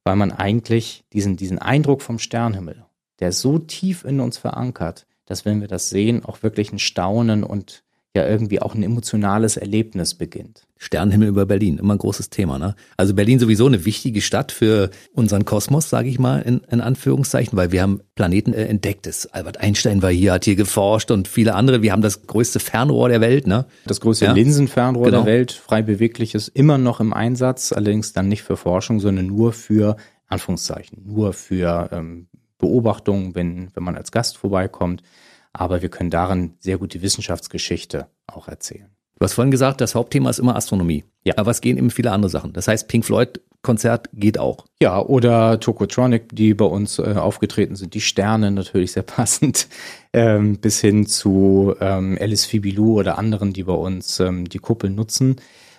Weil man eigentlich diesen, diesen Eindruck vom Sternhimmel, der ist so tief in uns verankert, dass wenn wir das sehen, auch wirklich ein Staunen und ja irgendwie auch ein emotionales Erlebnis beginnt. Sternenhimmel über Berlin, immer ein großes Thema. Ne? Also Berlin sowieso eine wichtige Stadt für unseren Kosmos, sage ich mal in, in Anführungszeichen, weil wir haben Planeten äh, entdeckt. Das Albert Einstein war hier, hat hier geforscht und viele andere. Wir haben das größte Fernrohr der Welt. Ne? Das größte ja? Linsenfernrohr genau. der Welt, frei bewegliches, immer noch im Einsatz, allerdings dann nicht für Forschung, sondern nur für Anführungszeichen, nur für ähm, Beobachtungen, wenn, wenn man als Gast vorbeikommt aber wir können darin sehr gut die Wissenschaftsgeschichte auch erzählen. Du hast vorhin gesagt, das Hauptthema ist immer Astronomie. Ja. Aber es gehen eben viele andere Sachen. Das heißt, Pink Floyd Konzert geht auch. Ja, oder Tokotronic, die bei uns äh, aufgetreten sind, die Sterne natürlich sehr *laughs* passend, ähm, bis hin zu ähm, Alice Fibilou oder anderen, die bei uns ähm, die Kuppel nutzen.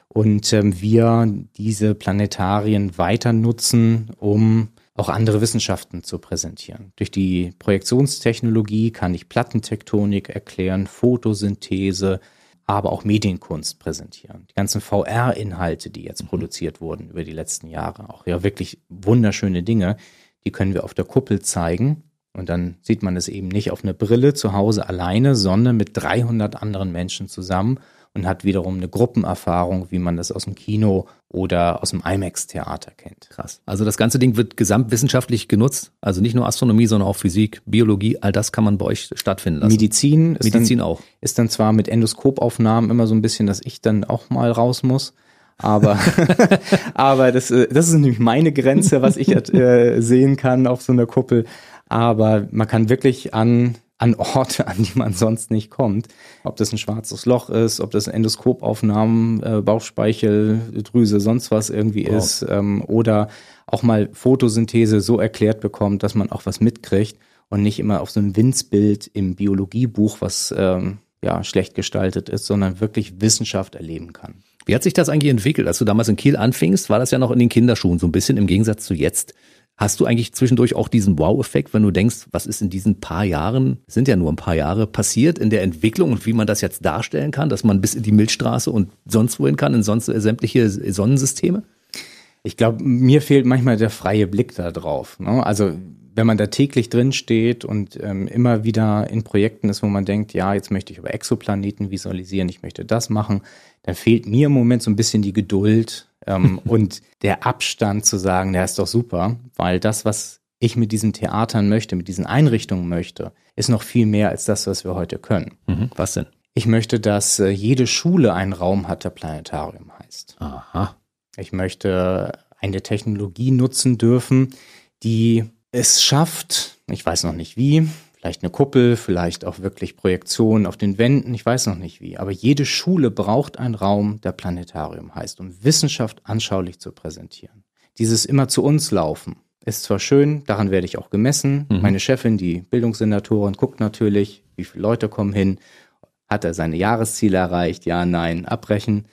Und ähm, wir diese Planetarien weiter nutzen, um auch andere Wissenschaften zu präsentieren. Durch die Projektionstechnologie kann ich Plattentektonik erklären, Photosynthese, aber auch Medienkunst präsentieren. Die ganzen VR-Inhalte, die jetzt mhm. produziert wurden über die letzten Jahre, auch ja wirklich wunderschöne Dinge, die können wir auf der Kuppel zeigen. Und dann sieht man es eben nicht auf einer Brille zu Hause alleine, sondern mit 300 anderen Menschen zusammen und hat wiederum eine Gruppenerfahrung, wie man das aus dem Kino oder aus dem IMAX-Theater kennt. Krass. Also das ganze Ding wird gesamtwissenschaftlich genutzt, also nicht nur Astronomie, sondern auch Physik, Biologie, all das kann man bei euch stattfinden lassen. Medizin, ist Medizin dann, auch. Ist dann zwar mit Endoskopaufnahmen immer so ein bisschen, dass ich dann auch mal raus muss. Aber, *laughs* *laughs* aber das, äh, das ist nämlich meine Grenze, was ich äh, sehen kann auf so einer Kuppel. Aber man kann wirklich an an Orte, an die man sonst nicht kommt. Ob das ein schwarzes Loch ist, ob das Endoskopaufnahmen, äh, Bauchspeicheldrüse, sonst was irgendwie wow. ist, ähm, oder auch mal Photosynthese so erklärt bekommt, dass man auch was mitkriegt und nicht immer auf so einem Winzbild im Biologiebuch, was ähm, ja, schlecht gestaltet ist, sondern wirklich Wissenschaft erleben kann. Wie hat sich das eigentlich entwickelt? Als du damals in Kiel anfingst, war das ja noch in den Kinderschuhen, so ein bisschen im Gegensatz zu jetzt. Hast du eigentlich zwischendurch auch diesen Wow-Effekt, wenn du denkst, was ist in diesen paar Jahren, sind ja nur ein paar Jahre, passiert in der Entwicklung und wie man das jetzt darstellen kann, dass man bis in die Milchstraße und sonst wohin kann, in sonst sämtliche Sonnensysteme? Ich glaube, mir fehlt manchmal der freie Blick da drauf. Ne? Also wenn man da täglich drin steht und ähm, immer wieder in Projekten ist, wo man denkt, ja, jetzt möchte ich über Exoplaneten visualisieren, ich möchte das machen, dann fehlt mir im Moment so ein bisschen die Geduld, ähm, *laughs* und der Abstand zu sagen, der ist doch super, weil das, was ich mit diesen Theatern möchte, mit diesen Einrichtungen möchte, ist noch viel mehr als das, was wir heute können. Mhm. Was denn? Ich möchte, dass äh, jede Schule einen Raum hat, der Planetarium heißt. Aha. Ich möchte eine Technologie nutzen dürfen, die es schafft, ich weiß noch nicht wie, vielleicht eine Kuppel, vielleicht auch wirklich Projektionen auf den Wänden, ich weiß noch nicht wie. Aber jede Schule braucht einen Raum, der Planetarium heißt, um Wissenschaft anschaulich zu präsentieren. Dieses immer zu uns laufen ist zwar schön, daran werde ich auch gemessen. Mhm. Meine Chefin, die Bildungssenatorin, guckt natürlich, wie viele Leute kommen hin, hat er seine Jahresziele erreicht, ja, nein, abbrechen.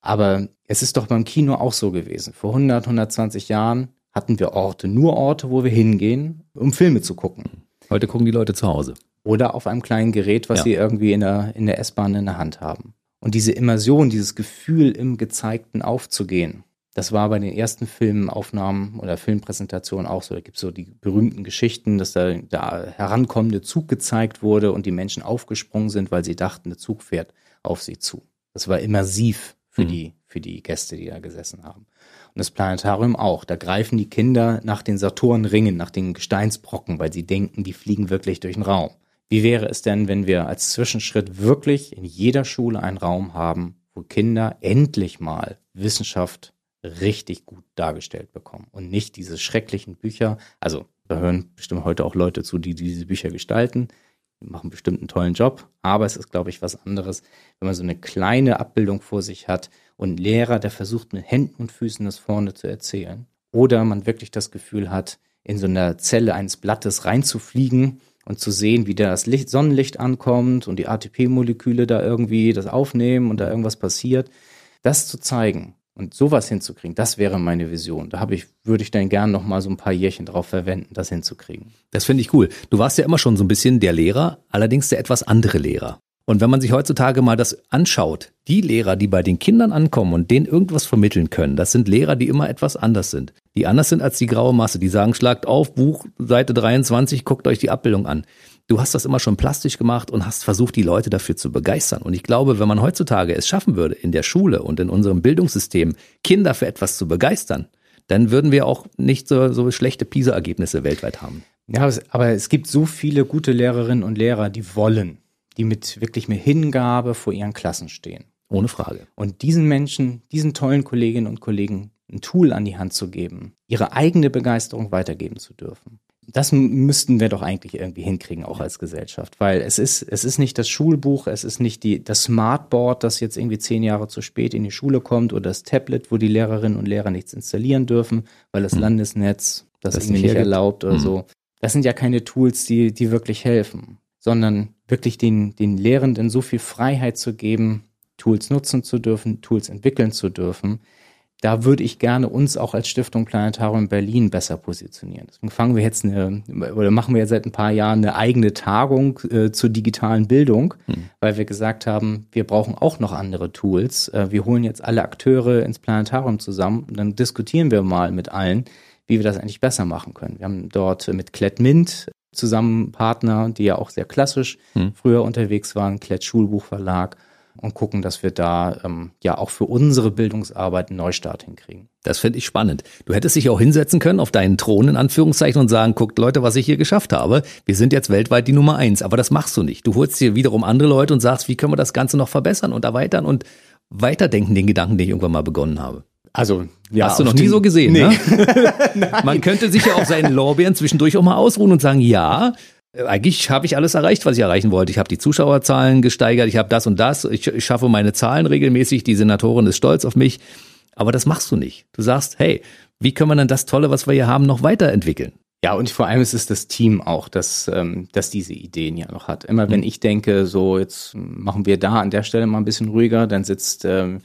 Aber es ist doch beim Kino auch so gewesen. Vor 100, 120 Jahren hatten wir Orte, nur Orte, wo wir hingehen, um Filme zu gucken. Heute gucken die Leute zu Hause. Oder auf einem kleinen Gerät, was ja. sie irgendwie in der, in der S-Bahn in der Hand haben. Und diese Immersion, dieses Gefühl im Gezeigten aufzugehen, das war bei den ersten Filmaufnahmen oder Filmpräsentationen auch so. Da gibt es so die berühmten Geschichten, dass da der herankommende Zug gezeigt wurde und die Menschen aufgesprungen sind, weil sie dachten, der Zug fährt auf sie zu. Das war immersiv für, mhm. die, für die Gäste, die da gesessen haben. Und das Planetarium auch. Da greifen die Kinder nach den Saturnringen, nach den Gesteinsbrocken, weil sie denken, die fliegen wirklich durch den Raum. Wie wäre es denn, wenn wir als Zwischenschritt wirklich in jeder Schule einen Raum haben, wo Kinder endlich mal Wissenschaft richtig gut dargestellt bekommen und nicht diese schrecklichen Bücher. Also da hören bestimmt heute auch Leute zu, die diese Bücher gestalten, machen bestimmt einen tollen Job, aber es ist, glaube ich, was anderes, wenn man so eine kleine Abbildung vor sich hat und ein Lehrer, der versucht mit Händen und Füßen das vorne zu erzählen. Oder man wirklich das Gefühl hat, in so einer Zelle eines Blattes reinzufliegen und zu sehen, wie da das Licht, Sonnenlicht ankommt und die ATP-Moleküle da irgendwie das aufnehmen und da irgendwas passiert. Das zu zeigen und sowas hinzukriegen, das wäre meine Vision. Da habe ich, würde ich dann gern noch mal so ein paar Jährchen drauf verwenden, das hinzukriegen. Das finde ich cool. Du warst ja immer schon so ein bisschen der Lehrer, allerdings der etwas andere Lehrer. Und wenn man sich heutzutage mal das anschaut, die Lehrer, die bei den Kindern ankommen und denen irgendwas vermitteln können, das sind Lehrer, die immer etwas anders sind. Die anders sind als die graue Masse. Die sagen, schlagt auf, Buch, Seite 23, guckt euch die Abbildung an. Du hast das immer schon plastisch gemacht und hast versucht, die Leute dafür zu begeistern. Und ich glaube, wenn man heutzutage es schaffen würde, in der Schule und in unserem Bildungssystem Kinder für etwas zu begeistern, dann würden wir auch nicht so, so schlechte PISA-Ergebnisse weltweit haben. Ja, aber es gibt so viele gute Lehrerinnen und Lehrer, die wollen die mit wirklich mit Hingabe vor ihren Klassen stehen. Ohne Frage. Und diesen Menschen, diesen tollen Kolleginnen und Kollegen ein Tool an die Hand zu geben, ihre eigene Begeisterung weitergeben zu dürfen. Das müssten wir doch eigentlich irgendwie hinkriegen, auch als Gesellschaft, weil es ist, es ist nicht das Schulbuch, es ist nicht die, das Smartboard, das jetzt irgendwie zehn Jahre zu spät in die Schule kommt oder das Tablet, wo die Lehrerinnen und Lehrer nichts installieren dürfen, weil das hm. Landesnetz das, das irgendwie nicht erlaubt oder hm. so. Das sind ja keine Tools, die, die wirklich helfen sondern wirklich den, den Lehrenden so viel Freiheit zu geben, Tools nutzen zu dürfen, Tools entwickeln zu dürfen. Da würde ich gerne uns auch als Stiftung Planetarium Berlin besser positionieren. Deswegen fangen wir jetzt eine, oder machen wir jetzt seit ein paar Jahren eine eigene Tagung äh, zur digitalen Bildung, hm. weil wir gesagt haben, wir brauchen auch noch andere Tools. Äh, wir holen jetzt alle Akteure ins Planetarium zusammen und dann diskutieren wir mal mit allen, wie wir das eigentlich besser machen können. Wir haben dort mit Klettmint zusammen Partner, die ja auch sehr klassisch hm. früher unterwegs waren, Klett Schulbuchverlag und gucken, dass wir da ähm, ja auch für unsere Bildungsarbeit einen Neustart hinkriegen. Das finde ich spannend. Du hättest dich auch hinsetzen können auf deinen Thron in Anführungszeichen und sagen, guckt Leute, was ich hier geschafft habe. Wir sind jetzt weltweit die Nummer eins. Aber das machst du nicht. Du holst dir wiederum andere Leute und sagst, wie können wir das Ganze noch verbessern und erweitern und weiterdenken den Gedanken, den ich irgendwann mal begonnen habe. Also, ja. Hast du noch nie so gesehen, nee. ne? *laughs* *laughs* Man könnte sich ja auf seinen Lorbeeren zwischendurch auch mal ausruhen und sagen, ja, eigentlich habe ich alles erreicht, was ich erreichen wollte. Ich habe die Zuschauerzahlen gesteigert, ich habe das und das, ich, ich schaffe meine Zahlen regelmäßig, die Senatorin ist stolz auf mich. Aber das machst du nicht. Du sagst, hey, wie können wir denn das Tolle, was wir hier haben, noch weiterentwickeln? Ja, und vor allem ist es das Team auch, das, ähm, das diese Ideen ja noch hat. Immer wenn mhm. ich denke, so jetzt machen wir da an der Stelle mal ein bisschen ruhiger, dann sitzt ähm,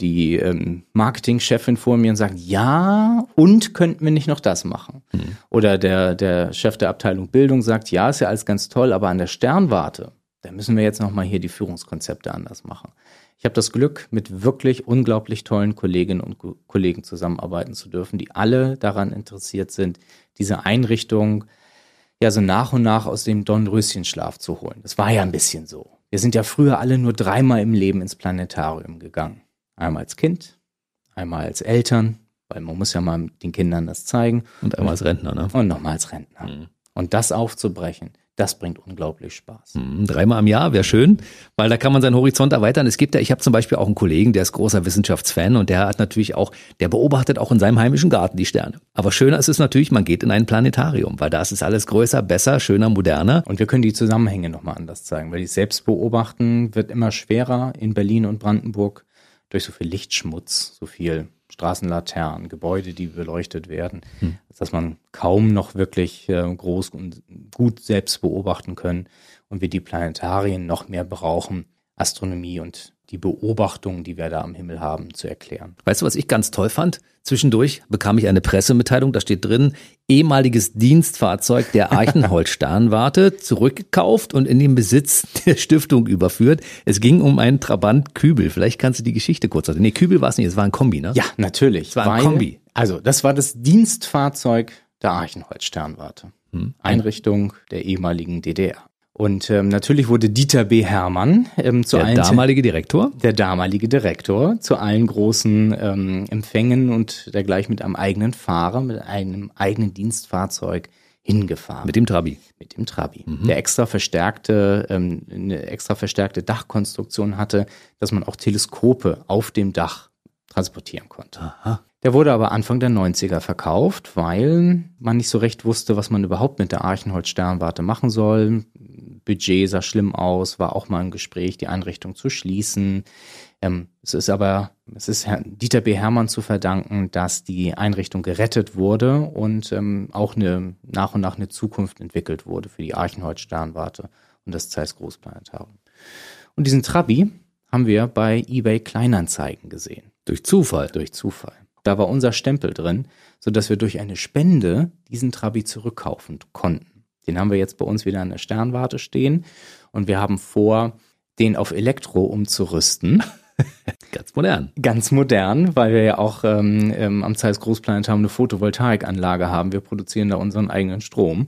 die ähm, Marketingchefin vor mir und sagt, ja, und könnten wir nicht noch das machen? Mhm. Oder der, der Chef der Abteilung Bildung sagt, ja, ist ja alles ganz toll, aber an der Sternwarte, da müssen wir jetzt nochmal hier die Führungskonzepte anders machen. Ich habe das Glück, mit wirklich unglaublich tollen Kolleginnen und Kollegen zusammenarbeiten zu dürfen, die alle daran interessiert sind, diese Einrichtung ja so nach und nach aus dem Dornröschenschlaf zu holen. Das war ja ein bisschen so. Wir sind ja früher alle nur dreimal im Leben ins Planetarium gegangen. Einmal als Kind, einmal als Eltern, weil man muss ja mal den Kindern das zeigen. Und einmal als Rentner, ne? Und nochmal als Rentner. Mhm. Und das aufzubrechen, das bringt unglaublich Spaß. Mhm, dreimal im Jahr wäre schön, weil da kann man seinen Horizont erweitern. Es gibt ja, ich habe zum Beispiel auch einen Kollegen, der ist großer Wissenschaftsfan und der hat natürlich auch, der beobachtet auch in seinem heimischen Garten die Sterne. Aber schöner ist es natürlich, man geht in ein Planetarium, weil da ist es alles größer, besser, schöner, moderner. Und wir können die Zusammenhänge nochmal anders zeigen, weil die selbst beobachten wird immer schwerer in Berlin und Brandenburg durch so viel Lichtschmutz, so viel Straßenlaternen, Gebäude, die beleuchtet werden, hm. dass man kaum noch wirklich äh, groß und gut selbst beobachten können und wir die Planetarien noch mehr brauchen, Astronomie und die Beobachtungen, die wir da am Himmel haben, zu erklären. Weißt du, was ich ganz toll fand? Zwischendurch bekam ich eine Pressemitteilung, da steht drin, ehemaliges Dienstfahrzeug der Eichenholz-Sternwarte zurückgekauft und in den Besitz der Stiftung überführt. Es ging um einen Trabant Kübel. Vielleicht kannst du die Geschichte kurz erzählen. Nee, Kübel war es nicht, es war ein Kombi, ne? Ja, natürlich. Es war ein weil, Kombi. Also, das war das Dienstfahrzeug der Eichenholz-Sternwarte. Hm. Einrichtung der ehemaligen DDR. Und ähm, natürlich wurde Dieter B. Hermann ähm, zu der allen damalige Direktor, der damalige Direktor zu allen großen ähm, Empfängen und dergleichen mit einem eigenen Fahrer, mit einem eigenen Dienstfahrzeug hingefahren. Mit dem Trabi. Mit dem Trabi. Mhm. Der extra verstärkte, ähm, eine extra verstärkte Dachkonstruktion hatte, dass man auch Teleskope auf dem Dach transportieren konnte. Aha. Der wurde aber Anfang der 90er verkauft, weil man nicht so recht wusste, was man überhaupt mit der Archenholz-Sternwarte machen soll. Budget sah schlimm aus, war auch mal ein Gespräch, die Einrichtung zu schließen. Ähm, es ist aber, es ist Herrn Dieter B. Hermann zu verdanken, dass die Einrichtung gerettet wurde und ähm, auch eine, nach und nach eine Zukunft entwickelt wurde für die Archenholz-Sternwarte und das Zeiss Großplanetarium. Und diesen Trabi haben wir bei eBay Kleinanzeigen gesehen. Durch Zufall? Durch Zufall. Da war unser Stempel drin, sodass wir durch eine Spende diesen Trabi zurückkaufen konnten. Den haben wir jetzt bei uns wieder an der Sternwarte stehen und wir haben vor, den auf Elektro umzurüsten. *laughs* Ganz modern. Ganz modern, weil wir ja auch ähm, ähm am Zeiss Großplanetarium eine Photovoltaikanlage haben. Wir produzieren da unseren eigenen Strom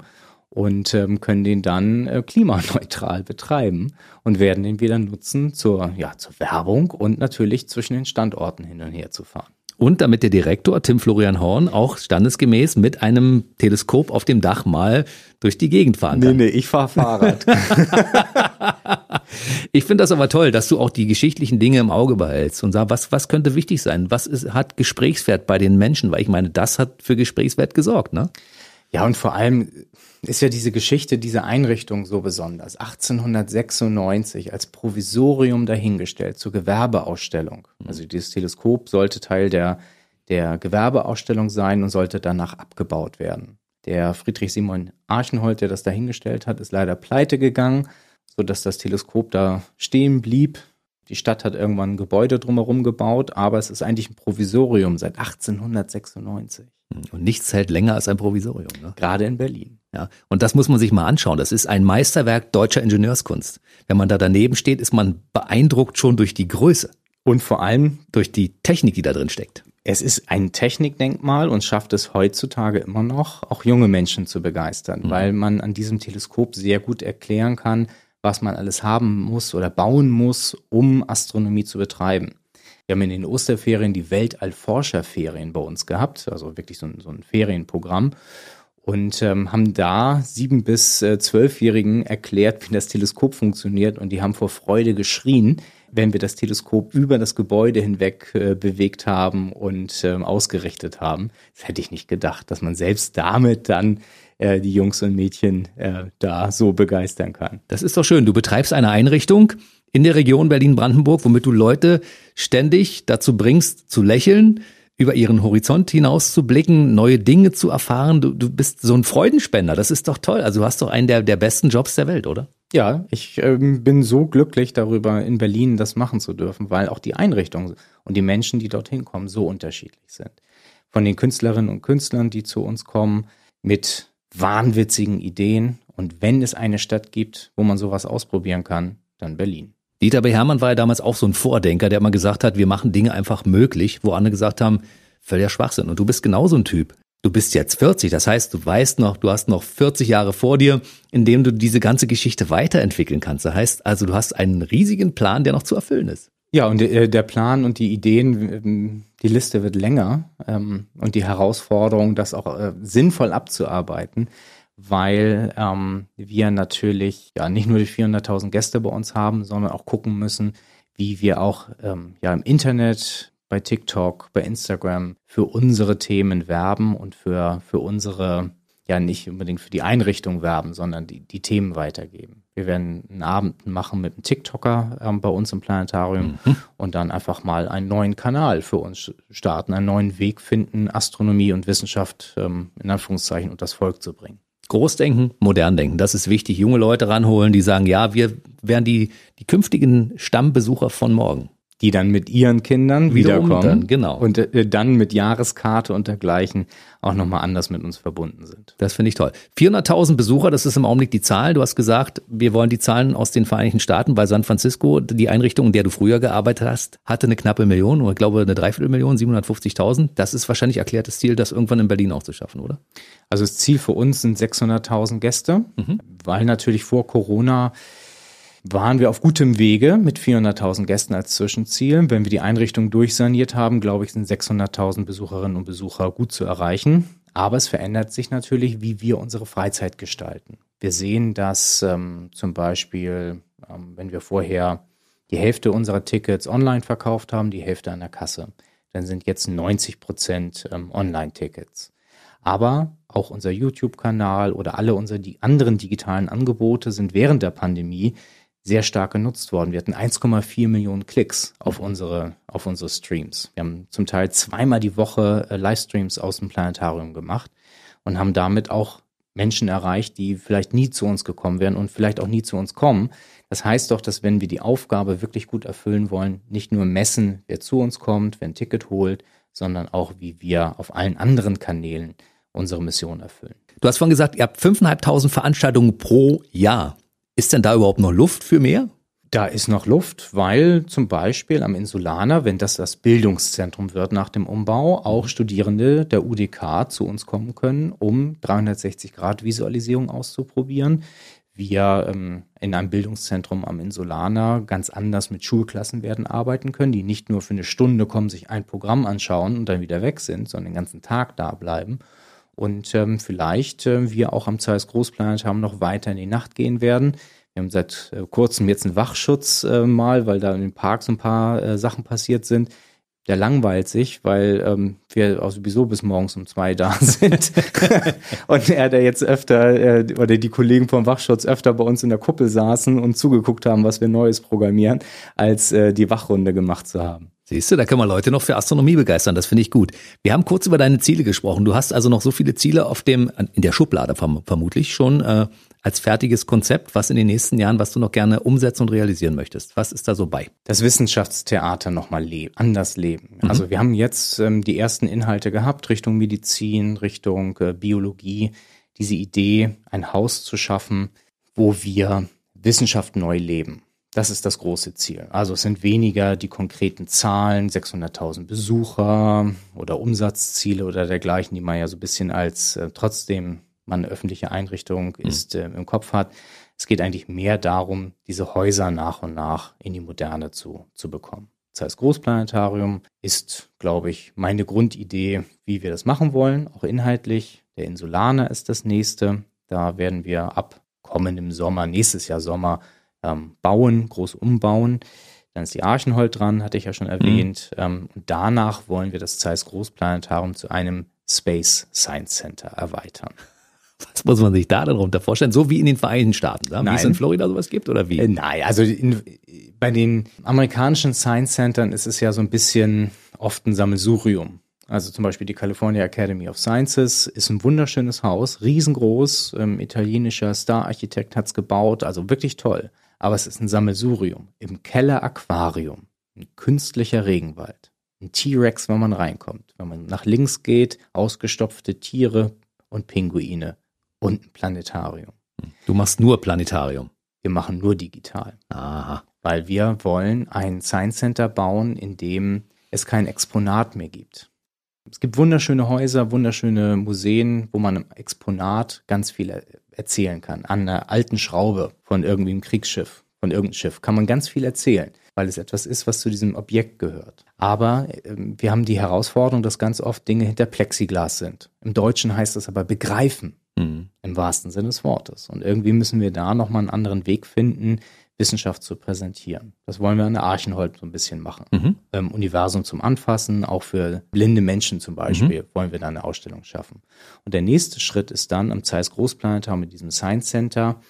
und ähm, können den dann äh, klimaneutral betreiben und werden den wieder nutzen zur, ja, zur Werbung und natürlich zwischen den Standorten hin und her zu fahren. Und damit der Direktor Tim Florian Horn auch standesgemäß mit einem Teleskop auf dem Dach mal durch die Gegend fahren kann. Nee, nee, ich fahre Fahrrad. *laughs* ich finde das aber toll, dass du auch die geschichtlichen Dinge im Auge behältst und sagst, was, was könnte wichtig sein? Was ist, hat Gesprächswert bei den Menschen? Weil ich meine, das hat für Gesprächswert gesorgt, ne? Ja, und vor allem ist ja diese Geschichte diese Einrichtung so besonders. 1896 als Provisorium dahingestellt zur Gewerbeausstellung. Mhm. Also dieses Teleskop sollte Teil der, der Gewerbeausstellung sein und sollte danach abgebaut werden. Der Friedrich Simon Archenhold, der das dahingestellt hat, ist leider pleite gegangen, sodass das Teleskop da stehen blieb. Die Stadt hat irgendwann ein Gebäude drumherum gebaut, aber es ist eigentlich ein Provisorium seit 1896. Und nichts hält länger als ein Provisorium. Ne? Gerade in Berlin. Ja, und das muss man sich mal anschauen. Das ist ein Meisterwerk deutscher Ingenieurskunst. Wenn man da daneben steht, ist man beeindruckt schon durch die Größe. Und vor allem durch die Technik, die da drin steckt. Es ist ein Technikdenkmal und schafft es heutzutage immer noch, auch junge Menschen zu begeistern, mhm. weil man an diesem Teleskop sehr gut erklären kann, was man alles haben muss oder bauen muss, um Astronomie zu betreiben. Wir haben in den Osterferien die Weltallforscherferien bei uns gehabt, also wirklich so ein, so ein Ferienprogramm und ähm, haben da sieben bis äh, zwölfjährigen erklärt, wie das Teleskop funktioniert und die haben vor Freude geschrien, wenn wir das Teleskop über das Gebäude hinweg äh, bewegt haben und ähm, ausgerichtet haben. Das hätte ich nicht gedacht, dass man selbst damit dann äh, die Jungs und Mädchen äh, da so begeistern kann. Das ist doch schön. Du betreibst eine Einrichtung in der Region Berlin-Brandenburg, womit du Leute ständig dazu bringst, zu lächeln, über ihren Horizont hinaus zu blicken, neue Dinge zu erfahren. Du, du bist so ein Freudenspender. Das ist doch toll. Also du hast doch einen der, der besten Jobs der Welt, oder? Ja, ich ähm, bin so glücklich darüber, in Berlin das machen zu dürfen, weil auch die Einrichtungen und die Menschen, die dorthin kommen, so unterschiedlich sind. Von den Künstlerinnen und Künstlern, die zu uns kommen, mit wahnwitzigen Ideen. Und wenn es eine Stadt gibt, wo man sowas ausprobieren kann, dann Berlin. Dieter B. Hermann war ja damals auch so ein Vordenker, der immer gesagt hat, wir machen Dinge einfach möglich, wo andere gesagt haben, völliger Schwachsinn. Und du bist genauso ein Typ. Du bist jetzt 40, das heißt, du weißt noch, du hast noch 40 Jahre vor dir, in dem du diese ganze Geschichte weiterentwickeln kannst. Das heißt also, du hast einen riesigen Plan, der noch zu erfüllen ist. Ja, und äh, der Plan und die Ideen, ähm, die Liste wird länger ähm, und die Herausforderung, das auch äh, sinnvoll abzuarbeiten, weil ähm, wir natürlich ja nicht nur die 400.000 Gäste bei uns haben, sondern auch gucken müssen, wie wir auch ähm, ja im Internet, bei TikTok, bei Instagram für unsere Themen werben und für, für unsere, ja nicht unbedingt für die Einrichtung werben, sondern die, die Themen weitergeben. Wir werden einen Abend machen mit einem TikToker ähm, bei uns im Planetarium mhm. und dann einfach mal einen neuen Kanal für uns starten, einen neuen Weg finden, Astronomie und Wissenschaft ähm, in Anführungszeichen und das Volk zu bringen. Großdenken, modern denken. Das ist wichtig. Junge Leute ranholen, die sagen, ja, wir werden die, die künftigen Stammbesucher von morgen die dann mit ihren Kindern Wiederum wiederkommen dann, genau. und äh, dann mit Jahreskarte und dergleichen auch nochmal anders mit uns verbunden sind. Das finde ich toll. 400.000 Besucher, das ist im Augenblick die Zahl. Du hast gesagt, wir wollen die Zahlen aus den Vereinigten Staaten. Bei San Francisco, die Einrichtung, in der du früher gearbeitet hast, hatte eine knappe Million oder ich glaube eine Dreiviertelmillion, 750.000. Das ist wahrscheinlich erklärtes Ziel, das irgendwann in Berlin auch zu schaffen, oder? Also das Ziel für uns sind 600.000 Gäste, mhm. weil natürlich vor Corona waren wir auf gutem Wege mit 400.000 Gästen als Zwischenziel. Wenn wir die Einrichtung durchsaniert haben, glaube ich, sind 600.000 Besucherinnen und Besucher gut zu erreichen. Aber es verändert sich natürlich, wie wir unsere Freizeit gestalten. Wir sehen, dass ähm, zum Beispiel, ähm, wenn wir vorher die Hälfte unserer Tickets online verkauft haben, die Hälfte an der Kasse, dann sind jetzt 90 Prozent ähm, Online-Tickets. Aber auch unser YouTube-Kanal oder alle unsere die anderen digitalen Angebote sind während der Pandemie sehr stark genutzt worden. Wir hatten 1,4 Millionen Klicks auf unsere, auf unsere Streams. Wir haben zum Teil zweimal die Woche äh, Livestreams aus dem Planetarium gemacht und haben damit auch Menschen erreicht, die vielleicht nie zu uns gekommen wären und vielleicht auch nie zu uns kommen. Das heißt doch, dass wenn wir die Aufgabe wirklich gut erfüllen wollen, nicht nur messen, wer zu uns kommt, wer ein Ticket holt, sondern auch, wie wir auf allen anderen Kanälen unsere Mission erfüllen. Du hast vorhin gesagt, ihr habt 5.500 Veranstaltungen pro Jahr. Ist denn da überhaupt noch Luft für mehr? Da ist noch Luft, weil zum Beispiel am Insulaner, wenn das das Bildungszentrum wird nach dem Umbau, auch Studierende der UDK zu uns kommen können, um 360-Grad-Visualisierung auszuprobieren. Wir ähm, in einem Bildungszentrum am Insulaner ganz anders mit Schulklassen werden arbeiten können, die nicht nur für eine Stunde kommen, sich ein Programm anschauen und dann wieder weg sind, sondern den ganzen Tag da bleiben und ähm, vielleicht äh, wir auch am Zeiss Großplanetarium noch weiter in die Nacht gehen werden. Wir haben seit äh, kurzem jetzt einen Wachschutz äh, mal, weil da in den Parks ein paar äh, Sachen passiert sind. Der langweilt sich, weil ähm, wir auch sowieso bis morgens um zwei da *laughs* sind. *laughs* und er da jetzt öfter, äh, oder die Kollegen vom Wachschutz öfter bei uns in der Kuppel saßen und zugeguckt haben, was wir Neues programmieren, als äh, die Wachrunde gemacht zu haben. Siehst du, da können wir Leute noch für Astronomie begeistern. Das finde ich gut. Wir haben kurz über deine Ziele gesprochen. Du hast also noch so viele Ziele auf dem, in der Schublade verm vermutlich schon äh, als fertiges Konzept, was in den nächsten Jahren, was du noch gerne umsetzen und realisieren möchtest. Was ist da so bei? Das Wissenschaftstheater nochmal leben, anders leben. Mhm. Also wir haben jetzt ähm, die ersten Inhalte gehabt Richtung Medizin, Richtung äh, Biologie. Diese Idee, ein Haus zu schaffen, wo wir Wissenschaft neu leben. Das ist das große Ziel. Also es sind weniger die konkreten Zahlen, 600.000 Besucher oder Umsatzziele oder dergleichen, die man ja so ein bisschen als äh, trotzdem man eine öffentliche Einrichtung mhm. ist äh, im Kopf hat. Es geht eigentlich mehr darum, diese Häuser nach und nach in die Moderne zu, zu bekommen. Das heißt, Großplanetarium ist, glaube ich, meine Grundidee, wie wir das machen wollen, auch inhaltlich. Der Insulaner ist das nächste. Da werden wir ab kommendem Sommer, nächstes Jahr Sommer, ähm, bauen, groß umbauen. Dann ist die Archenhold dran, hatte ich ja schon erwähnt. Mhm. Ähm, und danach wollen wir das Zeiss Großplanetarium zu einem Space Science Center erweitern. *laughs* Was muss man sich da denn runter vorstellen? So wie in den Vereinigten Staaten, ne? wie es in Florida sowas gibt oder wie? Äh, nein, also in, bei den amerikanischen Science Centern ist es ja so ein bisschen oft ein Sammelsurium. Also zum Beispiel die California Academy of Sciences ist ein wunderschönes Haus, riesengroß, ähm, italienischer Star-Architekt hat's gebaut, also wirklich toll. Aber es ist ein Sammelsurium im Keller Aquarium, ein künstlicher Regenwald, ein T-Rex, wenn man reinkommt. Wenn man nach links geht, ausgestopfte Tiere und Pinguine und ein Planetarium. Du machst nur Planetarium. Wir machen nur digital. Aha. Weil wir wollen ein Science Center bauen, in dem es kein Exponat mehr gibt. Es gibt wunderschöne Häuser, wunderschöne Museen, wo man im Exponat ganz viel erzählen kann. An einer alten Schraube von irgendwie einem Kriegsschiff, von irgendeinem Schiff, kann man ganz viel erzählen, weil es etwas ist, was zu diesem Objekt gehört. Aber äh, wir haben die Herausforderung, dass ganz oft Dinge hinter Plexiglas sind. Im Deutschen heißt das aber begreifen, mhm. im wahrsten Sinne des Wortes. Und irgendwie müssen wir da nochmal einen anderen Weg finden, Wissenschaft zu präsentieren. Das wollen wir an der Archenhold so ein bisschen machen. Mhm. Ähm, Universum zum Anfassen, auch für blinde Menschen zum Beispiel, mhm. wollen wir da eine Ausstellung schaffen. Und der nächste Schritt ist dann am Zeiss Großplanetar mit diesem Science Center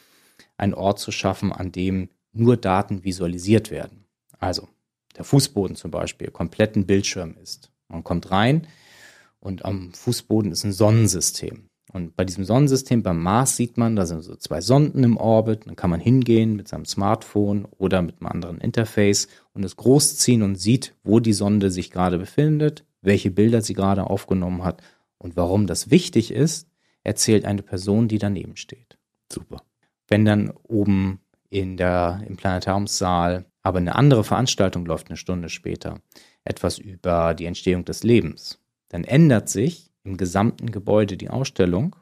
einen Ort zu schaffen, an dem nur Daten visualisiert werden. Also der Fußboden zum Beispiel komplett ein Bildschirm ist. Man kommt rein und am Fußboden ist ein Sonnensystem. Und bei diesem Sonnensystem beim Mars sieht man, da sind so zwei Sonden im Orbit. Dann kann man hingehen mit seinem Smartphone oder mit einem anderen Interface und es großziehen und sieht, wo die Sonde sich gerade befindet, welche Bilder sie gerade aufgenommen hat und warum das wichtig ist, erzählt eine Person, die daneben steht. Super. Wenn dann oben in der, im Planetariumssaal aber eine andere Veranstaltung läuft eine Stunde später, etwas über die Entstehung des Lebens, dann ändert sich im gesamten Gebäude die Ausstellung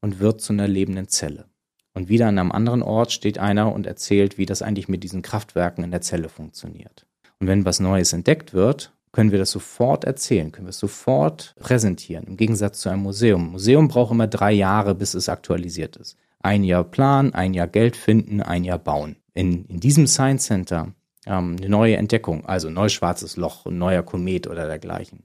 und wird zu einer lebenden Zelle. Und wieder an einem anderen Ort steht einer und erzählt, wie das eigentlich mit diesen Kraftwerken in der Zelle funktioniert. Und wenn was Neues entdeckt wird, können wir das sofort erzählen, können wir es sofort präsentieren, im Gegensatz zu einem Museum. Ein Museum braucht immer drei Jahre, bis es aktualisiert ist. Ein Jahr Plan, ein Jahr Geld finden, ein Jahr bauen. In, in diesem Science Center ähm, eine neue Entdeckung, also ein neues schwarzes Loch, ein neuer Komet oder dergleichen,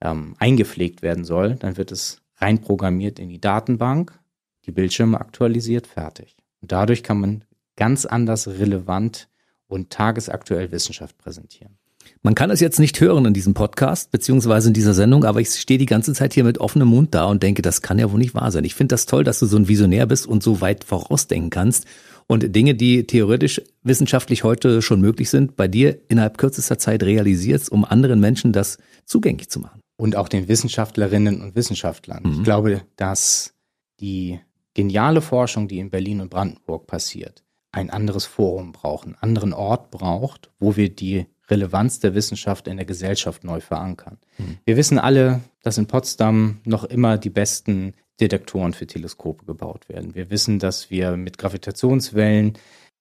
ähm, eingepflegt werden soll, dann wird es reinprogrammiert in die Datenbank, die Bildschirme aktualisiert, fertig. Und dadurch kann man ganz anders relevant und tagesaktuell Wissenschaft präsentieren. Man kann es jetzt nicht hören in diesem Podcast, beziehungsweise in dieser Sendung, aber ich stehe die ganze Zeit hier mit offenem Mund da und denke, das kann ja wohl nicht wahr sein. Ich finde das toll, dass du so ein Visionär bist und so weit vorausdenken kannst und Dinge, die theoretisch wissenschaftlich heute schon möglich sind, bei dir innerhalb kürzester Zeit realisierst, um anderen Menschen das zugänglich zu machen und auch den Wissenschaftlerinnen und Wissenschaftlern. Mhm. Ich glaube, dass die geniale Forschung, die in Berlin und Brandenburg passiert, ein anderes Forum braucht, einen anderen Ort braucht, wo wir die Relevanz der Wissenschaft in der Gesellschaft neu verankern. Mhm. Wir wissen alle, dass in Potsdam noch immer die besten Detektoren für Teleskope gebaut werden. Wir wissen, dass wir mit Gravitationswellen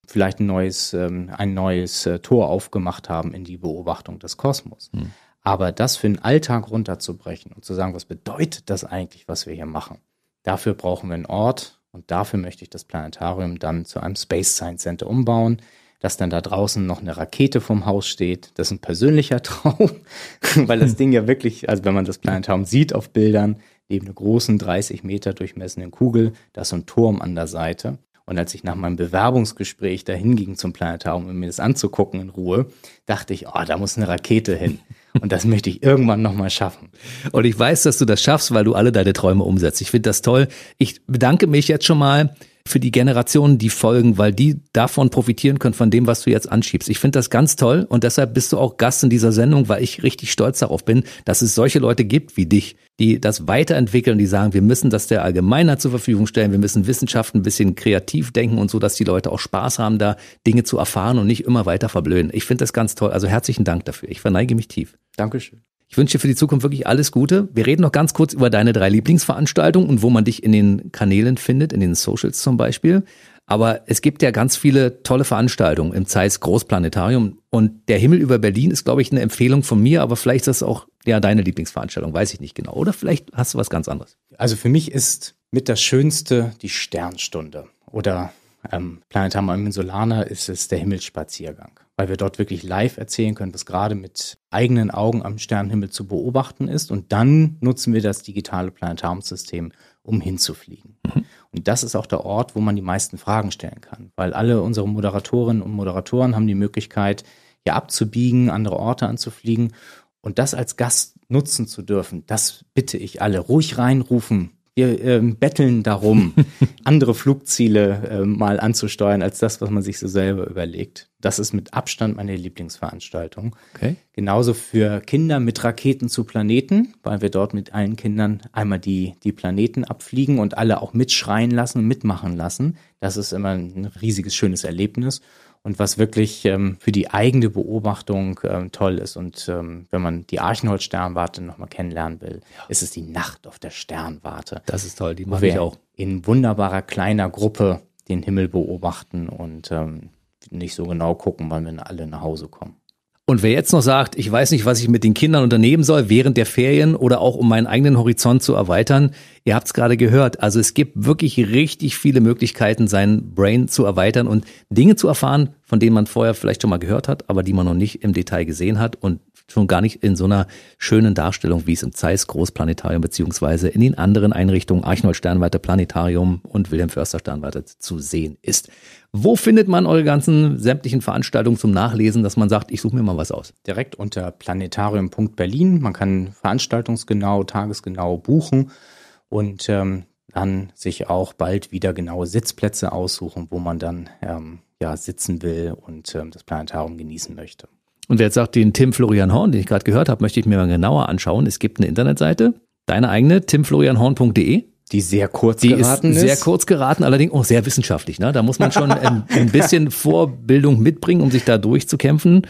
vielleicht ein neues, ähm, ein neues äh, Tor aufgemacht haben in die Beobachtung des Kosmos. Mhm. Aber das für den Alltag runterzubrechen und zu sagen, was bedeutet das eigentlich, was wir hier machen? Dafür brauchen wir einen Ort und dafür möchte ich das Planetarium dann zu einem Space Science Center umbauen, dass dann da draußen noch eine Rakete vom Haus steht. Das ist ein persönlicher *laughs* Traum, weil das *laughs* Ding ja wirklich, also wenn man das Planetarium sieht auf Bildern, neben einer großen 30 Meter durchmessenden Kugel, da ist so ein Turm an der Seite. Und als ich nach meinem Bewerbungsgespräch dahin ging zum Planetarium, um mir das anzugucken in Ruhe, dachte ich, oh, da muss eine Rakete hin. Und das möchte ich irgendwann nochmal schaffen. Und ich weiß, dass du das schaffst, weil du alle deine Träume umsetzt. Ich finde das toll. Ich bedanke mich jetzt schon mal für die Generationen, die folgen, weil die davon profitieren können, von dem, was du jetzt anschiebst. Ich finde das ganz toll und deshalb bist du auch Gast in dieser Sendung, weil ich richtig stolz darauf bin, dass es solche Leute gibt wie dich, die das weiterentwickeln, die sagen, wir müssen das der Allgemeinheit zur Verfügung stellen, wir müssen Wissenschaft ein bisschen kreativ denken und so, dass die Leute auch Spaß haben, da Dinge zu erfahren und nicht immer weiter verblöden. Ich finde das ganz toll. Also herzlichen Dank dafür. Ich verneige mich tief. Dankeschön. Ich wünsche dir für die Zukunft wirklich alles Gute. Wir reden noch ganz kurz über deine drei Lieblingsveranstaltungen und wo man dich in den Kanälen findet, in den Socials zum Beispiel. Aber es gibt ja ganz viele tolle Veranstaltungen im Zeiss Großplanetarium und der Himmel über Berlin ist, glaube ich, eine Empfehlung von mir, aber vielleicht ist das auch ja deine Lieblingsveranstaltung, weiß ich nicht genau. Oder vielleicht hast du was ganz anderes. Also für mich ist mit das Schönste die Sternstunde oder ähm, Planetarium Solana ist es der Himmelsspaziergang weil wir dort wirklich live erzählen können, was gerade mit eigenen Augen am Sternenhimmel zu beobachten ist. Und dann nutzen wir das digitale Planetariumsystem, um hinzufliegen. Mhm. Und das ist auch der Ort, wo man die meisten Fragen stellen kann, weil alle unsere Moderatorinnen und Moderatoren haben die Möglichkeit, hier abzubiegen, andere Orte anzufliegen und das als Gast nutzen zu dürfen, das bitte ich alle. Ruhig reinrufen. Wir ähm, betteln darum, *laughs* andere Flugziele äh, mal anzusteuern, als das, was man sich so selber überlegt. Das ist mit Abstand meine Lieblingsveranstaltung. Okay. Genauso für Kinder mit Raketen zu Planeten, weil wir dort mit allen Kindern einmal die, die Planeten abfliegen und alle auch mitschreien lassen und mitmachen lassen. Das ist immer ein riesiges, schönes Erlebnis und was wirklich ähm, für die eigene Beobachtung ähm, toll ist. Und ähm, wenn man die Archenholz-Sternwarte nochmal kennenlernen will, ja. ist es die Nacht auf der Sternwarte. Das ist toll, die mache ich auch. In wunderbarer kleiner Gruppe den Himmel beobachten und ähm, nicht so genau gucken, wann wir alle nach Hause kommen. Und wer jetzt noch sagt, ich weiß nicht, was ich mit den Kindern unternehmen soll während der Ferien oder auch um meinen eigenen Horizont zu erweitern, ihr habt es gerade gehört. Also es gibt wirklich richtig viele Möglichkeiten, sein Brain zu erweitern und Dinge zu erfahren, von denen man vorher vielleicht schon mal gehört hat, aber die man noch nicht im Detail gesehen hat und schon gar nicht in so einer schönen Darstellung, wie es im Zeiss Großplanetarium beziehungsweise in den anderen Einrichtungen Archnold Sternwarte Planetarium und Wilhelm Förster Sternwarte zu sehen ist. Wo findet man eure ganzen sämtlichen Veranstaltungen zum Nachlesen, dass man sagt, ich suche mir mal was aus? Direkt unter planetarium.berlin. Man kann veranstaltungsgenau, tagesgenau buchen und ähm, dann sich auch bald wieder genaue Sitzplätze aussuchen, wo man dann ähm, ja sitzen will und ähm, das Planetarium genießen möchte. Und wer jetzt sagt, den Tim Florian Horn, den ich gerade gehört habe, möchte ich mir mal genauer anschauen. Es gibt eine Internetseite, deine eigene, timflorianhorn.de. Die sehr kurz die geraten ist. Sehr kurz geraten, allerdings auch sehr wissenschaftlich. Ne? Da muss man schon ein, ein bisschen *laughs* Vorbildung mitbringen, um sich da durchzukämpfen.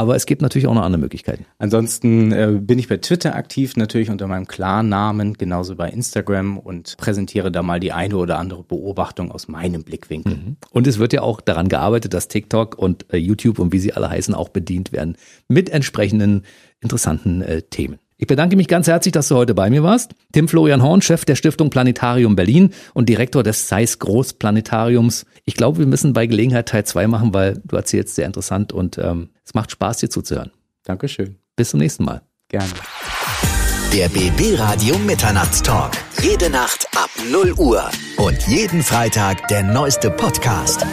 Aber es gibt natürlich auch noch andere Möglichkeiten. Ansonsten äh, bin ich bei Twitter aktiv, natürlich unter meinem Klarnamen, genauso bei Instagram und präsentiere da mal die eine oder andere Beobachtung aus meinem Blickwinkel. Mhm. Und es wird ja auch daran gearbeitet, dass TikTok und äh, YouTube und wie sie alle heißen auch bedient werden mit entsprechenden interessanten äh, Themen. Ich bedanke mich ganz herzlich, dass du heute bei mir warst. Tim Florian Horn, Chef der Stiftung Planetarium Berlin und Direktor des Zeiss Großplanetariums. Ich glaube, wir müssen bei Gelegenheit Teil 2 machen, weil du erzählst sehr interessant und ähm, es macht Spaß, dir zuzuhören. Dankeschön. Bis zum nächsten Mal. Gerne. Der BB Radio Mitternachtstalk. Jede Nacht ab 0 Uhr. Und jeden Freitag der neueste Podcast.